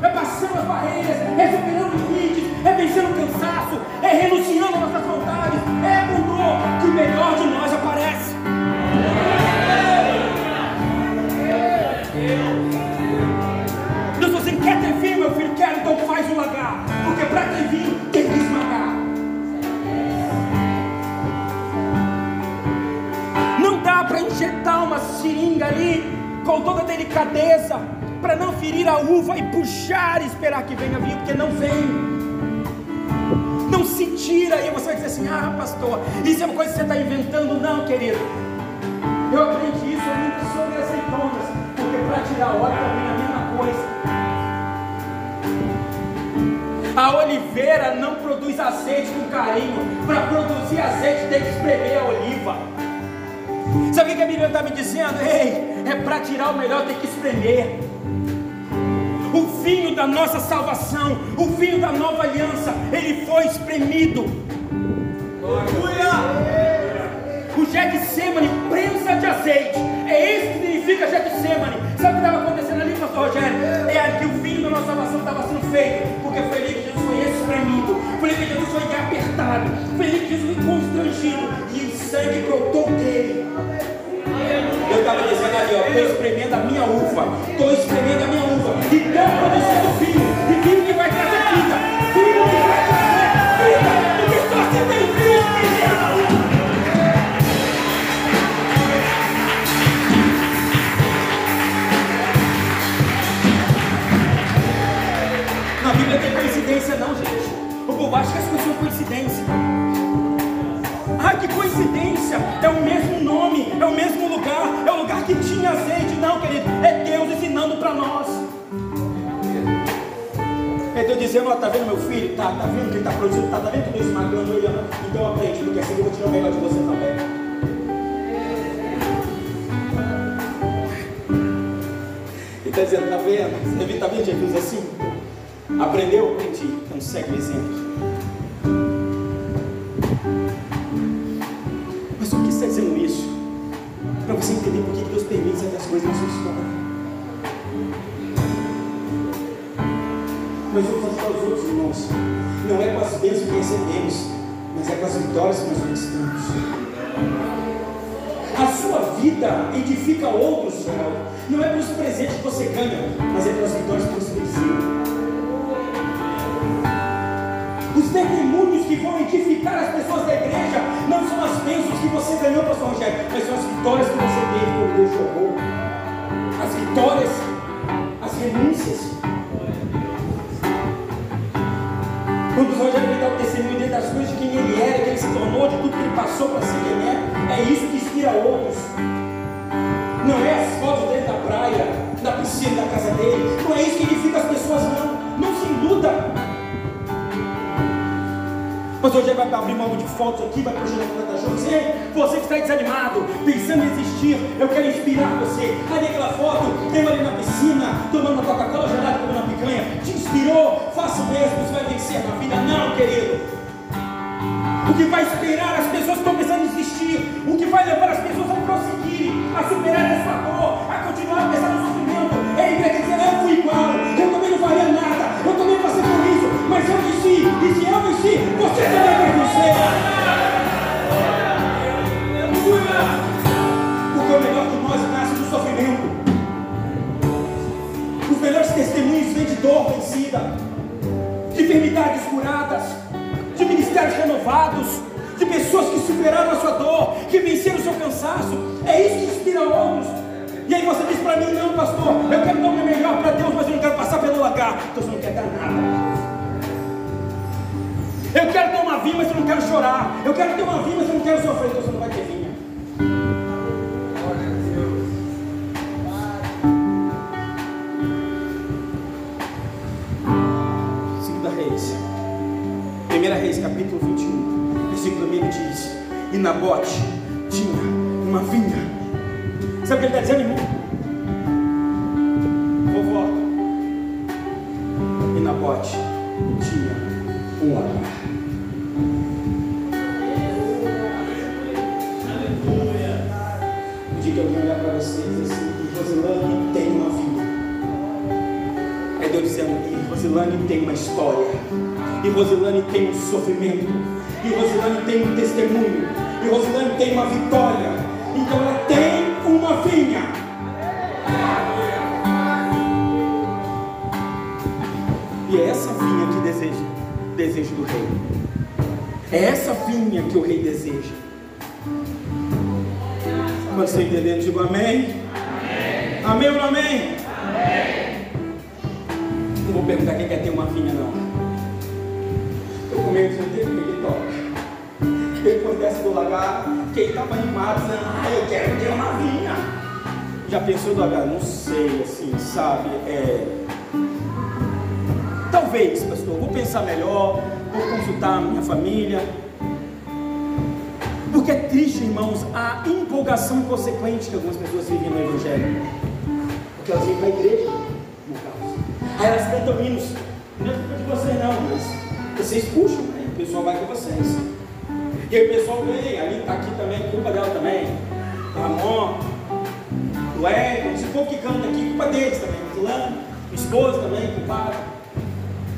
Speaker 1: é passando as barreiras, é superando limites, é vencendo o cansaço, é renunciando às nossas vontades, é dor que o melhor de nós aparece. Deus, você quer ter vinho, meu filho? Quero, então faz um lagar. Porque para ter vinho tem que esmagar. Não dá para injetar uma seringa ali com toda delicadeza para não ferir a uva e puxar e esperar que venha vinho, porque não vem. Não se tira, e você vai dizer assim: ah, pastor, isso é uma coisa que você está inventando. Não, querido. Eu aprendi isso muito sobre azeitonas, porque para tirar óleo também é a mesma coisa. A oliveira não produz azeite com carinho. Para produzir azeite tem que espremer a oliva. Sabe o que a Bíblia está me dizendo? Ei, é para tirar o melhor tem que espremer. Da nossa salvação, o vinho da nova aliança, ele foi espremido. O Getsemane, prensa de azeite. É isso que significa Getsemane. Sabe o que estava acontecendo ali, pastor Rogério? É que o vinho da nossa salvação estava sendo feito, porque foi ali que Jesus foi espremido, foi ali que Jesus foi apertado, foi ali que Jesus foi constrangido e o sangue brotou dele. Eu estava dizendo ali, ó, estou espremendo a minha uva, estou espremendo a minha uva, e estou produzindo vinho, e vinho que vai trazer vida, vinho que vai trazer vida, porque só se tem uva. Na Bíblia tem coincidência não, gente. O povo acha que as coisas são coincidência. Ah, que coincidência! É o mesmo nome, é o mesmo lugar que tinha azeite. Não, querido, é Deus ensinando para nós. É Deus dizendo, ó, tá vendo meu filho? Tá, tá vendo que ele tá produzindo? Tá, tá vendo estou esmagando ele? ó? Então aprende, porque assim eu vou tirar o melhor de você também. Ele está dizendo, tá vendo? Você viu, tá vendo Jesus assim? Aprendeu? Aprendi. Então segue o exemplo. Não é com as bênçãos que recebemos, mas é com as vitórias que nós conquistamos. A sua vida edifica outros, Senhor. Não é pelos presentes que você ganha, mas é pelas vitórias que você venceu. Os testemunhos que vão edificar as pessoas da igreja não são as bênçãos que você ganhou, pastor Rogério, mas são as vitórias que você teve quando Deus jogou. As vitórias, as renúncias. Me dá o testemunho dentro das coisas de quem ele era, que ele se tornou, de tudo que ele passou para ser quem é, é isso que inspira outros. Não é as fotos dele na praia, na piscina da casa dele, não é isso que edifica as pessoas, não. Pastor Jé vai abrir mão de fotos aqui, vai puxar na da Você, você que está desanimado, pensando em desistir, eu quero inspirar você. Aí aquela foto, eu ali na piscina, tomando uma Coca-Cola gelada, comendo uma picanha, te inspirou, faça o mesmo, você vai vencer na vida. Não, querido. O que vai inspirar as pessoas que estão pensando em desistir, o que vai levar as pessoas a prosseguirem, a superar essa dor, a continuar a venci, você também vai vencer. Porque o melhor de nós nasce do sofrimento. Os melhores testemunhos vêm de dor vencida, de enfermidades curadas, de ministérios renovados, de pessoas que superaram a sua dor, que venceram o seu cansaço. É isso que inspira outros. E aí você diz para mim, não, pastor, eu quero dar o meu melhor para Deus, mas eu não quero passar pelo lagar. Então você não quer dar nada. Eu quero ter uma vinha, mas eu não quero chorar. Eu quero ter uma vinha, mas eu não quero sofrer. Então você não vai ter vinha. Segunda Reis. Primeira Reis, capítulo 21, versículo 1 diz: E Nabote tinha uma vinha. Sabe o que ele está dizendo, irmão? Vovó, Nabote tinha um lagar. Tem uma história. E Rosilane tem um sofrimento. E Rosilane tem um testemunho. E Rosilane tem uma vitória. Então ela tem uma vinha. E é essa vinha que deseja, desejo do rei. É essa vinha que o rei deseja. Quando você entender, digo amém. Amém, amém? Amém. Animado, dizendo, ah, eu quero ter uma vinha. Já pensou do lagar? Não sei, assim, sabe? É. Talvez, pastor, vou pensar melhor, vou consultar a minha família. Porque é triste, irmãos, a empolgação consequente que algumas pessoas vivem no Evangelho. Porque elas vêm para a igreja, no caso. Aí elas cantam hinos. Não é culpa de vocês, não, mas vocês puxam, aí o pessoal vai com vocês. E aí o pessoal vem, ali está aqui também, culpa dela também. Ramon, o Edson, esse povo que canta aqui, culpa deles também. Fulano, o esposo também, culpado.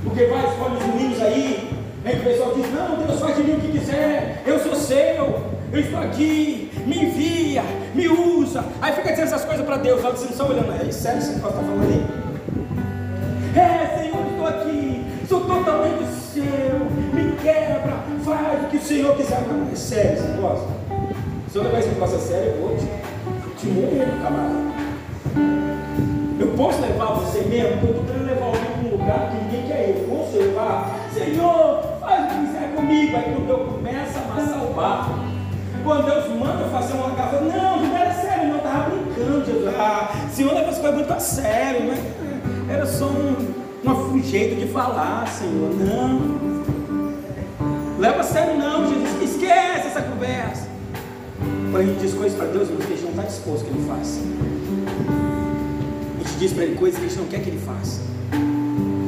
Speaker 1: Porque vai, escolhe os meninos aí, Aí o pessoal diz, não, Deus faz de mim o que quiser, eu sou seu, eu estou aqui, me envia, me usa. Aí fica dizendo essas coisas para Deus, olha, vocês estão olhando, é sério isso que está falando aí? É, Senhor, estou aqui, sou totalmente seu, me quebra, faz o que o Senhor quiser. Não, é sério esse negócio. Se eu levar esse negócio a sério, eu vou te, te morrer, camarada. Eu posso levar você mesmo, eu estou querendo levar alguém para um lugar que ninguém quer ir. Eu posso levar, Senhor, faz o que quiser comigo. Aí quando eu começo a amassar o barco, quando Deus manda fazer uma garrafa, não, não era sério, não, estava brincando, Jesus. Ah, Senhor leva as coisas muito a sério, não é? Era só um, um jeito de falar, Senhor. Não. Leva a sério não, Jesus. Esquece essa conversa. Quando a gente diz coisas para Deus, a gente não está disposto que Ele faça. A gente diz para Ele coisas que a gente não quer que Ele faça.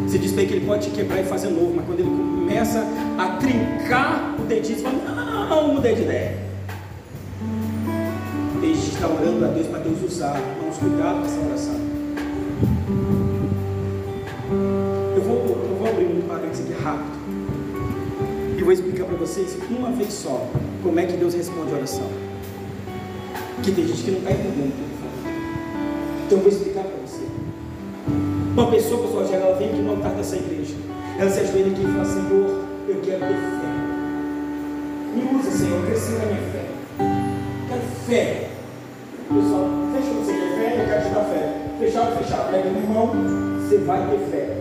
Speaker 1: Você diz para Ele que Ele pode te quebrar e fazer novo, mas quando Ele começa a trincar o dedinho, você fala, não, não, mudei de ideia. A gente está orando a Deus para Deus usar. Vamos cuidado com essa oração. E vou explicar para vocês uma vez só como é que Deus responde a oração. Que tem gente que não está entendendo o. Então eu vou explicar para você. Uma pessoa, Rogério, ela vem aqui no altar dessa igreja. Ela se ajoelha aqui e fala, Senhor, eu quero ter fé. Me usa, Senhor, crescer na minha fé. Quero fé. Pessoal, fecha você quer fé, eu quero te dar fé. Fechado, fechado. Pega no irmão, você vai ter fé.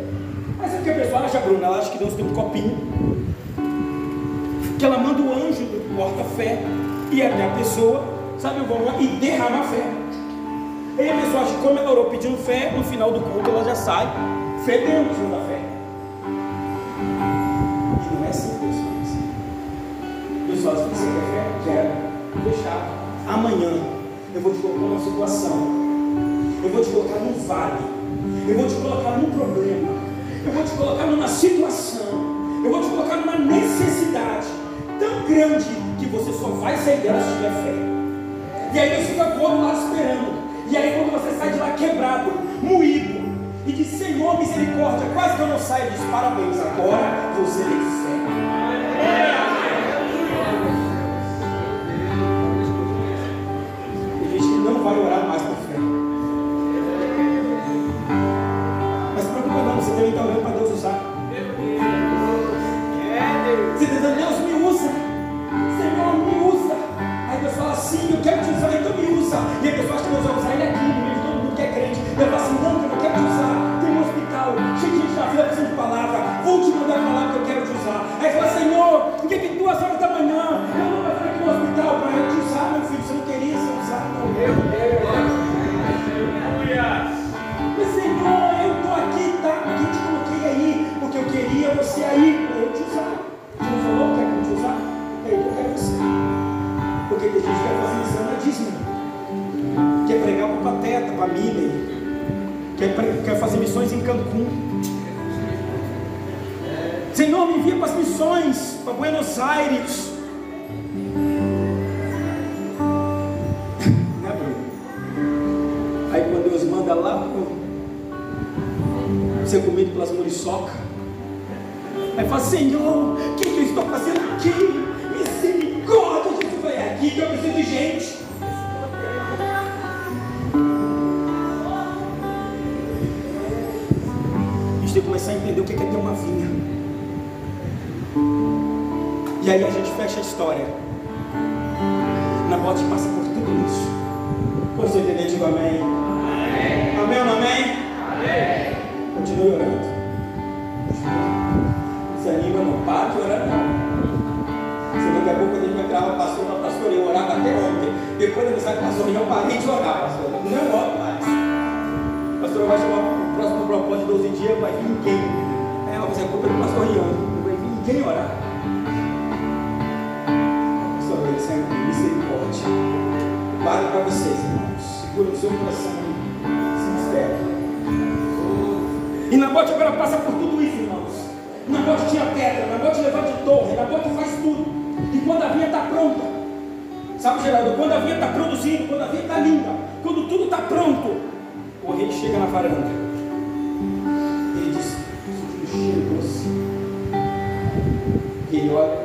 Speaker 1: Mas é porque a pessoa acha, Bruna, ela acha que Deus tem um copinho. Que ela manda o anjo do porta-fé e a pessoa, sabe, vão lá e derrama a fé. Aí a pessoa acha que como ela orou pedindo fé, no final do culto ela já sai fedendo da fé. E não é assim que Deus faz. Deus assim, você quer fé? Quero. Fechado. Amanhã eu vou te colocar numa situação. Eu vou te colocar num vale. Eu vou te colocar num problema. Eu vou te colocar numa situação. Eu vou te colocar numa necessidade tão grande que você só vai sair dela se tiver fé. E aí Deus fica todo lá esperando. E aí quando você sai de lá quebrado, moído, e diz, Senhor, misericórdia, quase que eu não saio disso, parabéns, agora você tem fé. Começar a entender o que é ter uma vinha. E aí a gente fecha a história. Na bote passa por tudo isso. Você entender, digo amém. Amém, amém ou não amém? Amém. Continue orando. Se anima, não para de orar, não. Daqui a pouco ele entrava, pastor, não, pastor, eu orava até ontem. Depois da mensagem, pastor, eu parei de orar, pastor. Não oro mais. Pastor, vai chamar o próximo propósito de 12 dias, vai vir ninguém. Do pastor. Não vai vir ninguém orar. Pastor, ele sempre misericórdia. Vale para vocês, irmãos. Segura o seu coração. Se espera. E Nabote agora passa por tudo isso, irmãos. Nabote tinha pedra, Nabote levanta torre, Nabote faz tudo. E quando a vinha está pronta, sabe, Geraldo, quando a vinha está produzindo, quando a vinha está linda, quando tudo está pronto, o rei chega na varanda. Ele olha,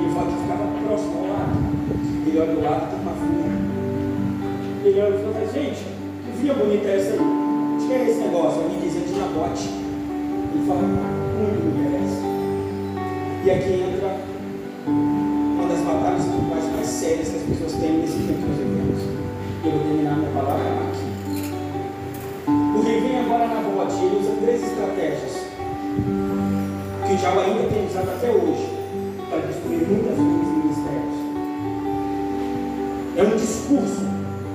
Speaker 1: ele fala que ficava próximo ao lado. Ele olha do lado, tem uma vinha. Ele olha e fala: Gente, que vinha bonita é essa aí? que é esse negócio? Alguém dizia de Nabote. Ele fala, muito mulher essa. E aqui entra uma das batalhas espirituais mais sérias que as pessoas têm nesse tempo que nós vivemos. Eu vou terminar minha palavra aqui. O rei vem agora na bote, ele usa três estratégias que o diabo ainda tem usado até hoje para destruir muitas vidas e ministérios. É um discurso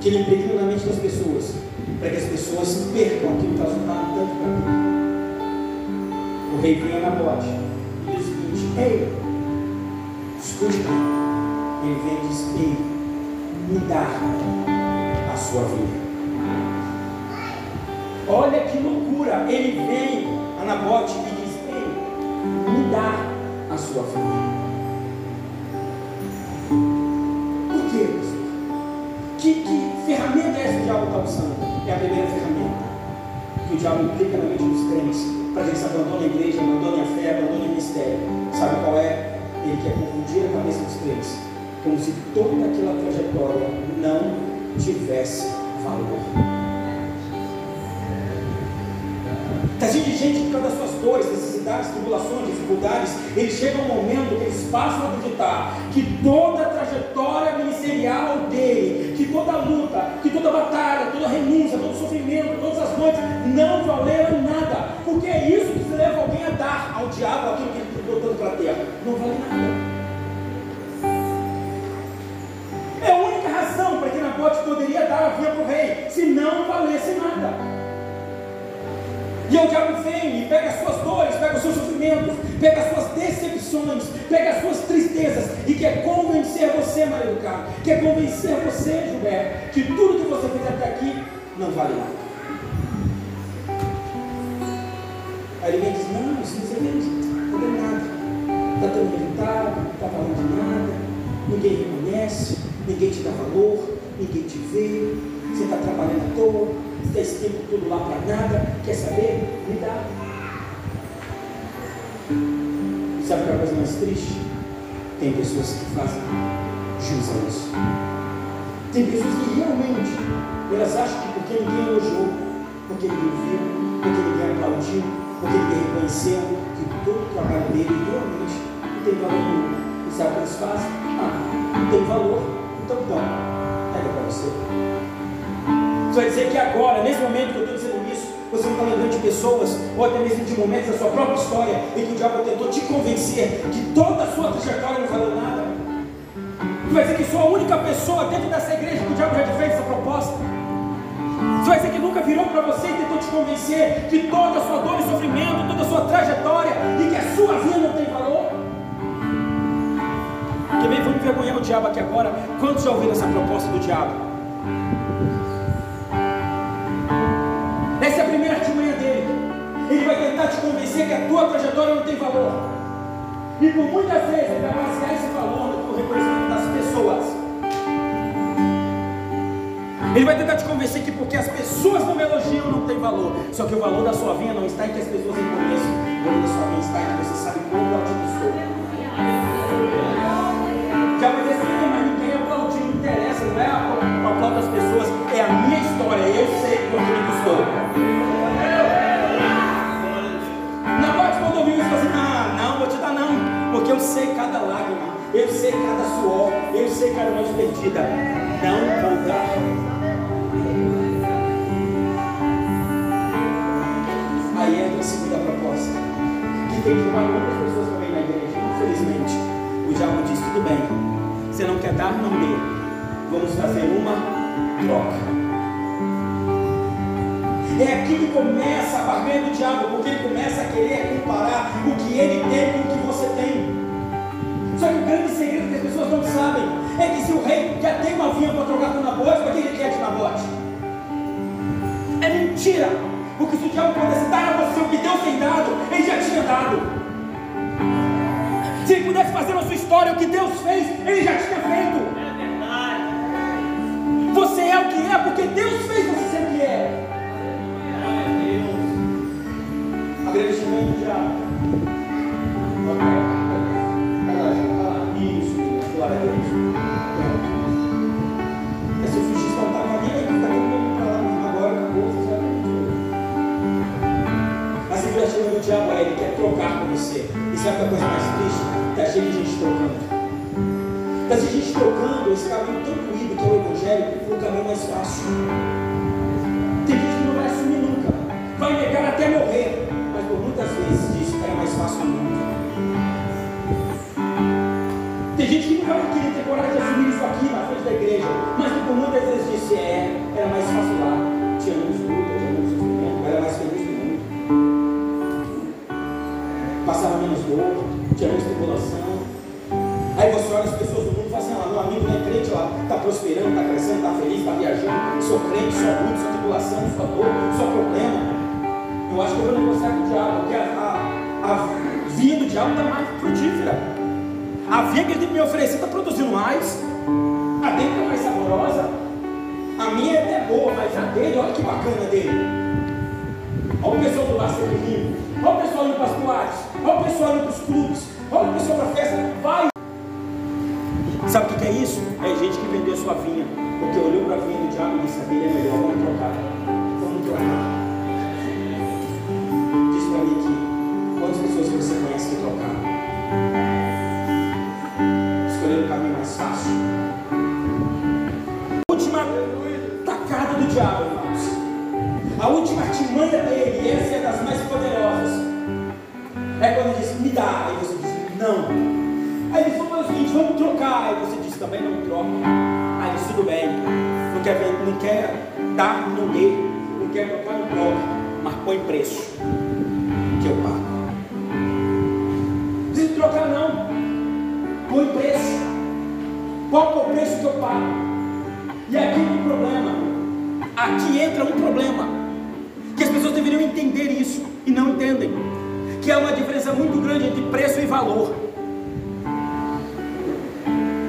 Speaker 1: que ele impregna na mente das pessoas para que as pessoas percam aquilo que elas estavam tanto para ter. O rei vem na bote e diz o seguinte: Ei, escute, ele vem e diz: Ei, dá a sua vida. Olha que loucura! Ele vem a Nabote e diz: Ei, dá a sua vida. Que é a primeira ferramenta que o diabo implica na mente dos crentes para que eles abandonem a igreja, abandonem a fé, abandonem o ministério. Sabe qual é? Ele quer confundir a cabeça dos crentes, como se toda aquela trajetória não tivesse valor. Está de gente por causa das suas dores, necessidades, tribulações, dificuldades. Eles chegam um momento que eles passam a acreditar que toda a trajetória ministerial dele, que toda luta, que toda batalha, toda renúncia, todo sofrimento, todas as noites não valeram nada. Porque é isso que leva alguém a dar ao diabo aquilo que ele está botando para a terra. Não vale nada. É a única razão para que Nabote poderia dar a vida para o rei, se não valesse nada. E o diabo vem e pega as suas dores, pega os seus sofrimentos, pega as suas decepções, pega as suas tristezas e quer convencer você, marido caro, quer convencer você, Gilberto, que tudo que você fez até aqui não vale nada. Aí ele vem e diz, não, isso não serve, não tem nada. Está tão limitado, não está falando de nada, ninguém reconhece, ninguém te dá valor, ninguém te vê, você está trabalhando à toa, esse tempo todo lá para nada, quer saber? Me dá. Sabe qual é a coisa mais triste? Tem pessoas que fazem jus a isso. Tem pessoas que realmente elas acham que porque ninguém elogiou, porque ninguém viu, porque ninguém aplaudiu, porque ninguém reconheceu, que todo o trabalho dele realmente não tem valor nenhum. E sabe o que eles fazem? Ah, não tem valor, então toma, pega para você. Isso vai dizer que agora, nesse momento que eu estou dizendo isso, você não está lembrando de pessoas, ou até mesmo de momentos da sua própria história, em que o diabo tentou te convencer que toda a sua trajetória não valeu nada. Isso vai dizer que sou a única pessoa dentro dessa igreja que o diabo já te fez essa proposta. Isso vai dizer que nunca virou para você e tentou te convencer que toda a sua dor e sofrimento, toda a sua trajetória e que a sua vida não tem valor. Que bem, vamos envergonhar o diabo aqui agora. Quantos já ouviram essa proposta do diabo? Convencer que a tua trajetória não tem valor. E por muitas vezes ele vai basear esse valor no reconhecimento das pessoas. Ele vai tentar te convencer que porque as pessoas não me elogiam não tem valor. Só que o valor da sua vinha não está em que as pessoas reconheçam. O valor da sua vinha está em que você sabe como ela te sei cada lágrima, eu sei cada suor, eu sei cada noite perdida. Não vou dar. Aí entra a segunda proposta, que tem que chamar muitas pessoas também na igreja. Infelizmente, o diabo diz: tudo bem, você não quer dar, não dê. Vamos fazer uma troca. É aqui que começa a barganha do diabo, porque ele começa a querer comparar o que ele tem com o que. Só que o grande segredo que as pessoas não sabem é que se o rei já tem uma vinha para trocar com o Nabote, para que ele quer de Nabote? É mentira! Porque se o diabo pudesse dar a você o que Deus tem dado, ele já tinha dado. Se ele pudesse fazer na sua história o que Deus fez, ele já tinha feito. É verdade. Você é o que é porque Deus fez você ser o que é. A grande chamada do diabo. Cheio de gente trocando esse caminho tão doído que é o Evangelho por um caminho mais fácil. Tem gente que não vai assumir nunca. Vai negar até morrer. Mas por muitas vezes diz que era mais fácil nunca. Tem gente que nunca vai querer ter coragem de assumir isso aqui na frente da igreja. Mas que por muitas vezes disse, é, era mais fácil lá. Tinha menos luta, tinha menos sofrimento, era mais feliz passava menos dor, tinha menos tribulação. Aí você olha as pessoas está prosperando, está crescendo, está feliz, está viajando, sou crente, só luta, só tribulação, só dor, só problema. Eu acho que eu vou negociar com o diabo, porque a, a, a vinha do diabo está mais frutífera. A vinha que ele tem me oferecer está produzindo mais, a dele está mais saborosa. A minha é até boa, mas a dele, olha que bacana dele. Olha o pessoal do lado rindo. Olha o pessoal indo para as boates. Olha o pessoal indo para os clubes. Olha o pessoal para a festa. Vai. Sabe o que é isso? É gente que vendeu sua vinha. Porque olhou para a vinha do diabo e disse: a vinha é melhor. Vamos trocar. Vamos trocar. Diz para mim aqui: quantas pessoas você conhece que trocaram? Escolher o caminho mais fácil. Última tacada do diabo, irmãos. A última artimanha dele, essa é das mais poderosas. É quando ele diz, me dá, aí você diz, não. Trocar. Aí você diz, também não troca. Aí diz, tudo bem. Não quer, não quer dar, não dê. Não quer trocar, não troca. Mas põe preço. Que eu pago. Não trocar não. Põe preço. Qual é o preço que eu pago? E aqui tem um problema. Aqui entra um problema. Que as pessoas deveriam entender isso e não entendem que há uma diferença muito grande entre preço e valor.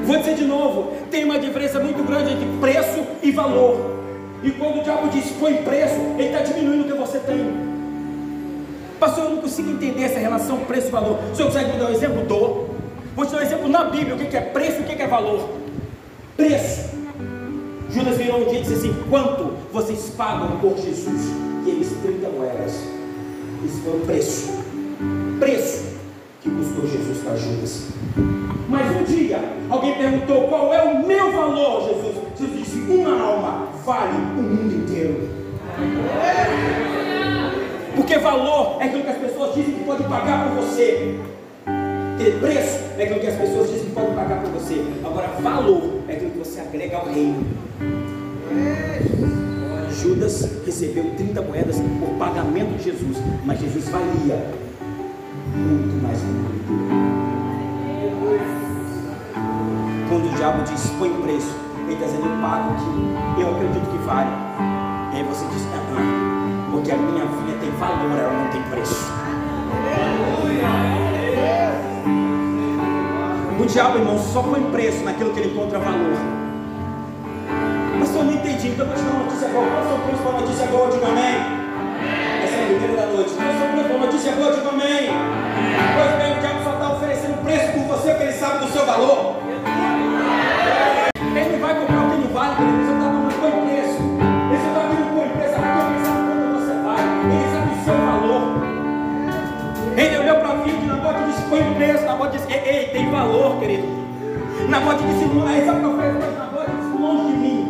Speaker 1: Vou dizer de novo: tem uma diferença muito grande entre preço e valor. E quando o diabo diz põe preço, ele está diminuindo o que você tem. Pastor, eu não consigo entender essa relação preço e valor. O senhor consegue me dar um exemplo? Dou. Vou te dar um exemplo na Bíblia: o que é preço e o que é valor. Preço. Judas virou um dia e disse assim: Quanto vocês pagam por Jesus? E eles 30 moedas. Isso foi o preço preço que custou Jesus para Judas. Mas um dia, alguém perguntou qual é o meu valor, Jesus. Jesus disse: uma alma vale o mundo inteiro. Porque valor é aquilo que as pessoas dizem que podem pagar por você. Ter preço é aquilo que as pessoas dizem que podem pagar por você. Agora, valor é aquilo que você agrega ao reino. Judas recebeu 30 moedas por pagamento de Jesus, mas Jesus valia muito mais bonito. Quando o diabo diz põe preço, ele está dizendo eu pago o que eu acredito que vale. E aí você diz, ah, não, porque a minha vida tem valor, ela não tem preço. O diabo, irmão, só põe preço naquilo que ele encontra valor. Mas eu não entendi, então eu vou te dar uma notícia boa. Qual é o seu preço para uma notícia boa? Diga amém. É a primeira da noite. É seu preço para uma notícia boa? Diga amém. Pois bem, o diabo só está oferecendo preço por você, porque ele sabe do seu valor. Ele vai comprar o que não vale, querido. Você está dando põe preço. Ele só está dando põe preço ele você vai. Ele sabe o seu valor. Ele olhou para a filha de Nabote e disse: põe preço. Nabote disse: ei, tem valor, querido. Nabote disse: sabe o que eu depois? Nabote disse: longe de mim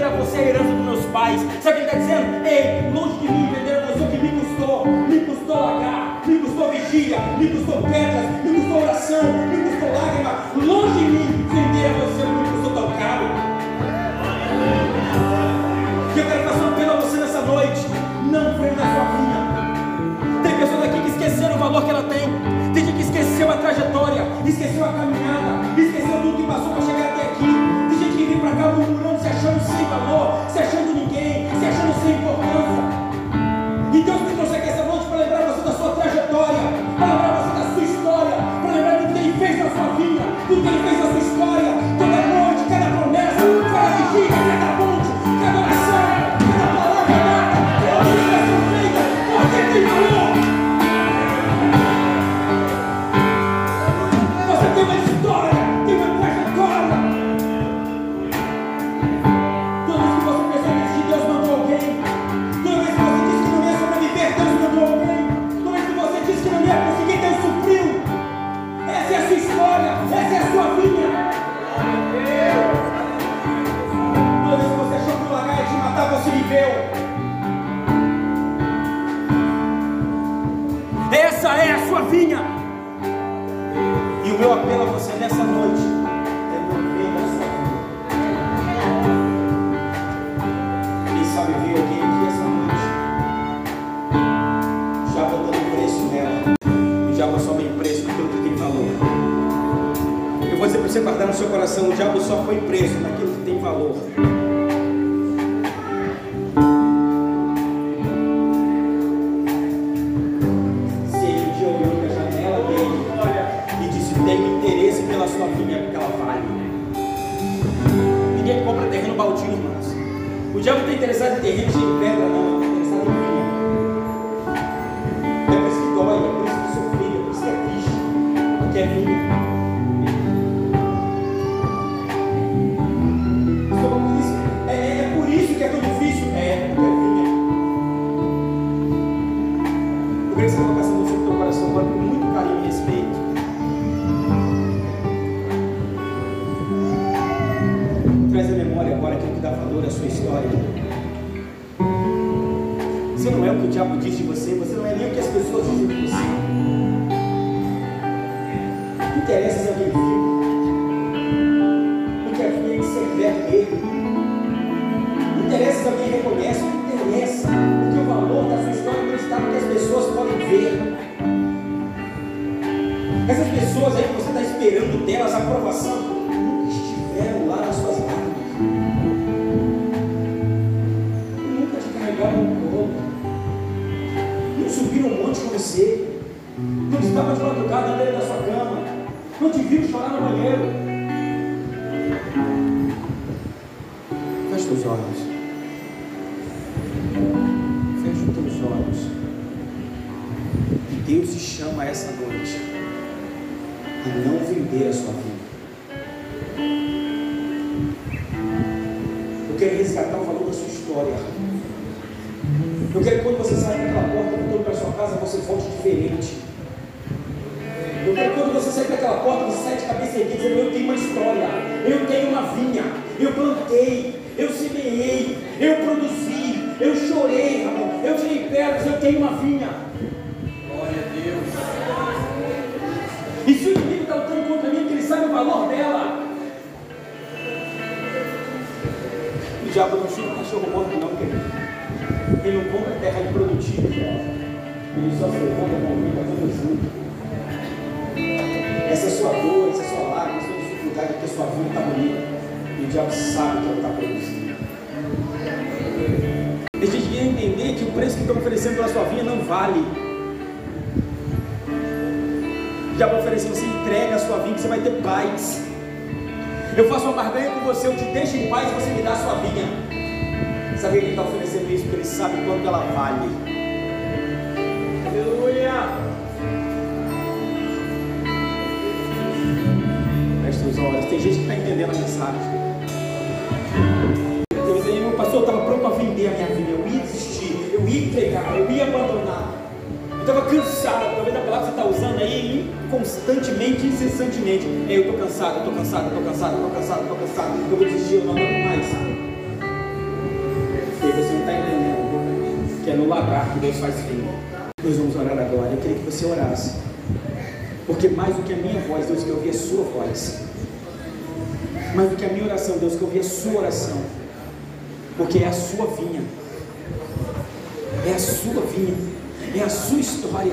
Speaker 1: vender a você a herança dos meus pais. Sabe o que ele está dizendo? Ei, longe de mim a você o que me custou. Me custou lagar, me custou vigia, me custou pedras, me custou oração, me custou lágrima. Longe de mim vender a você o que me custou tão caro. Que eu quero fazer um apelo a você nessa noite. Não venda a sua vinha. Tem pessoas aqui que esqueceram o valor que ela tem. Tem gente que esqueceu a trajetória, esqueceu a caminhada, esqueceu tudo que passou para chegar cá murmurando, se achando sem valor, se achando à memória agora aquilo que dá valor à sua história. Você não é o que o diabo diz de você, você não é nem o que as pessoas dizem de você. Chorar no banheiro. Feche os olhos. Feche os teus olhos. E Deus te chama essa noite a não vender a sua vida. Eu quero resgatar o valor da sua história. Eu quero que quando você sair daquela porta, voltando para sua casa, você volte diferente. Diabo sabe que ela está produzindo. A gente entender que o preço que estão oferecendo pela sua vinha não vale. diabo oferecer, você entrega a sua vinha, você vai ter paz. Eu faço uma barganha com você, eu te deixo em paz, você me dá a sua vinha. Sabe que ele está oferecendo isso? Porque ele sabe quanto ela vale. Aleluia! Tem gente que está entendendo a mensagem. Eu ia abandonar. Eu estava cansado, talvez a palavra que você está usando aí constantemente, incessantemente. É, eu estou cansado, estou cansado, estou cansado, estou cansado, estou cansado, eu vou desistir, eu não aguento mais. E você não está entendendo que é no lagar que Deus faz fim. Nós vamos orar agora. Eu queria que você orasse. Porque mais do que a minha voz, Deus quer ouvir a sua voz. Mais do que a minha oração, Deus quer ouvir a sua oração. Porque é a sua vinha. É a sua vinha. É a sua história.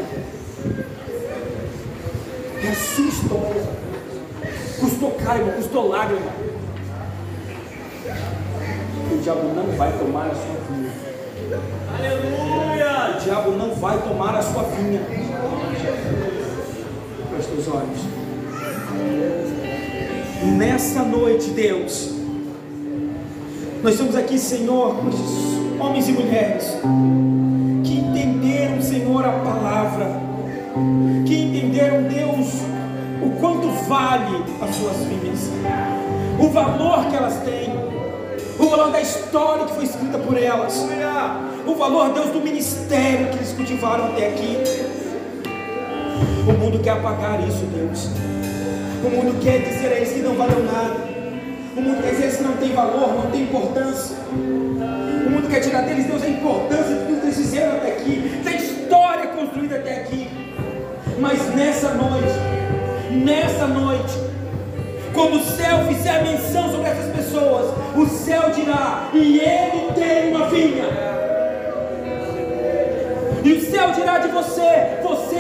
Speaker 1: É a sua história. Custou caro, irmão, custou lágrima. O diabo não vai tomar a sua vinha. Aleluia! O diabo não vai tomar a sua vinha. Feche os olhos. Nessa noite, Deus, nós estamos aqui, Senhor, homens e mulheres a palavra que entenderam, Deus, o quanto vale as suas vidas, o valor que elas têm, o valor da história que foi escrita por elas, o valor, Deus, do ministério que eles cultivaram até aqui. O mundo quer apagar isso, Deus. O mundo quer dizer a eles que não valeu nada. O mundo quer dizer a eles que não tem valor, não tem importância. O mundo quer tirar deles, Deus, a importância de tudo que eles fizeram até aqui, até aqui. Mas nessa noite, nessa noite, quando o céu fizer menção sobre essas pessoas, o céu dirá: e ele tem uma vinha. E o céu dirá de você: você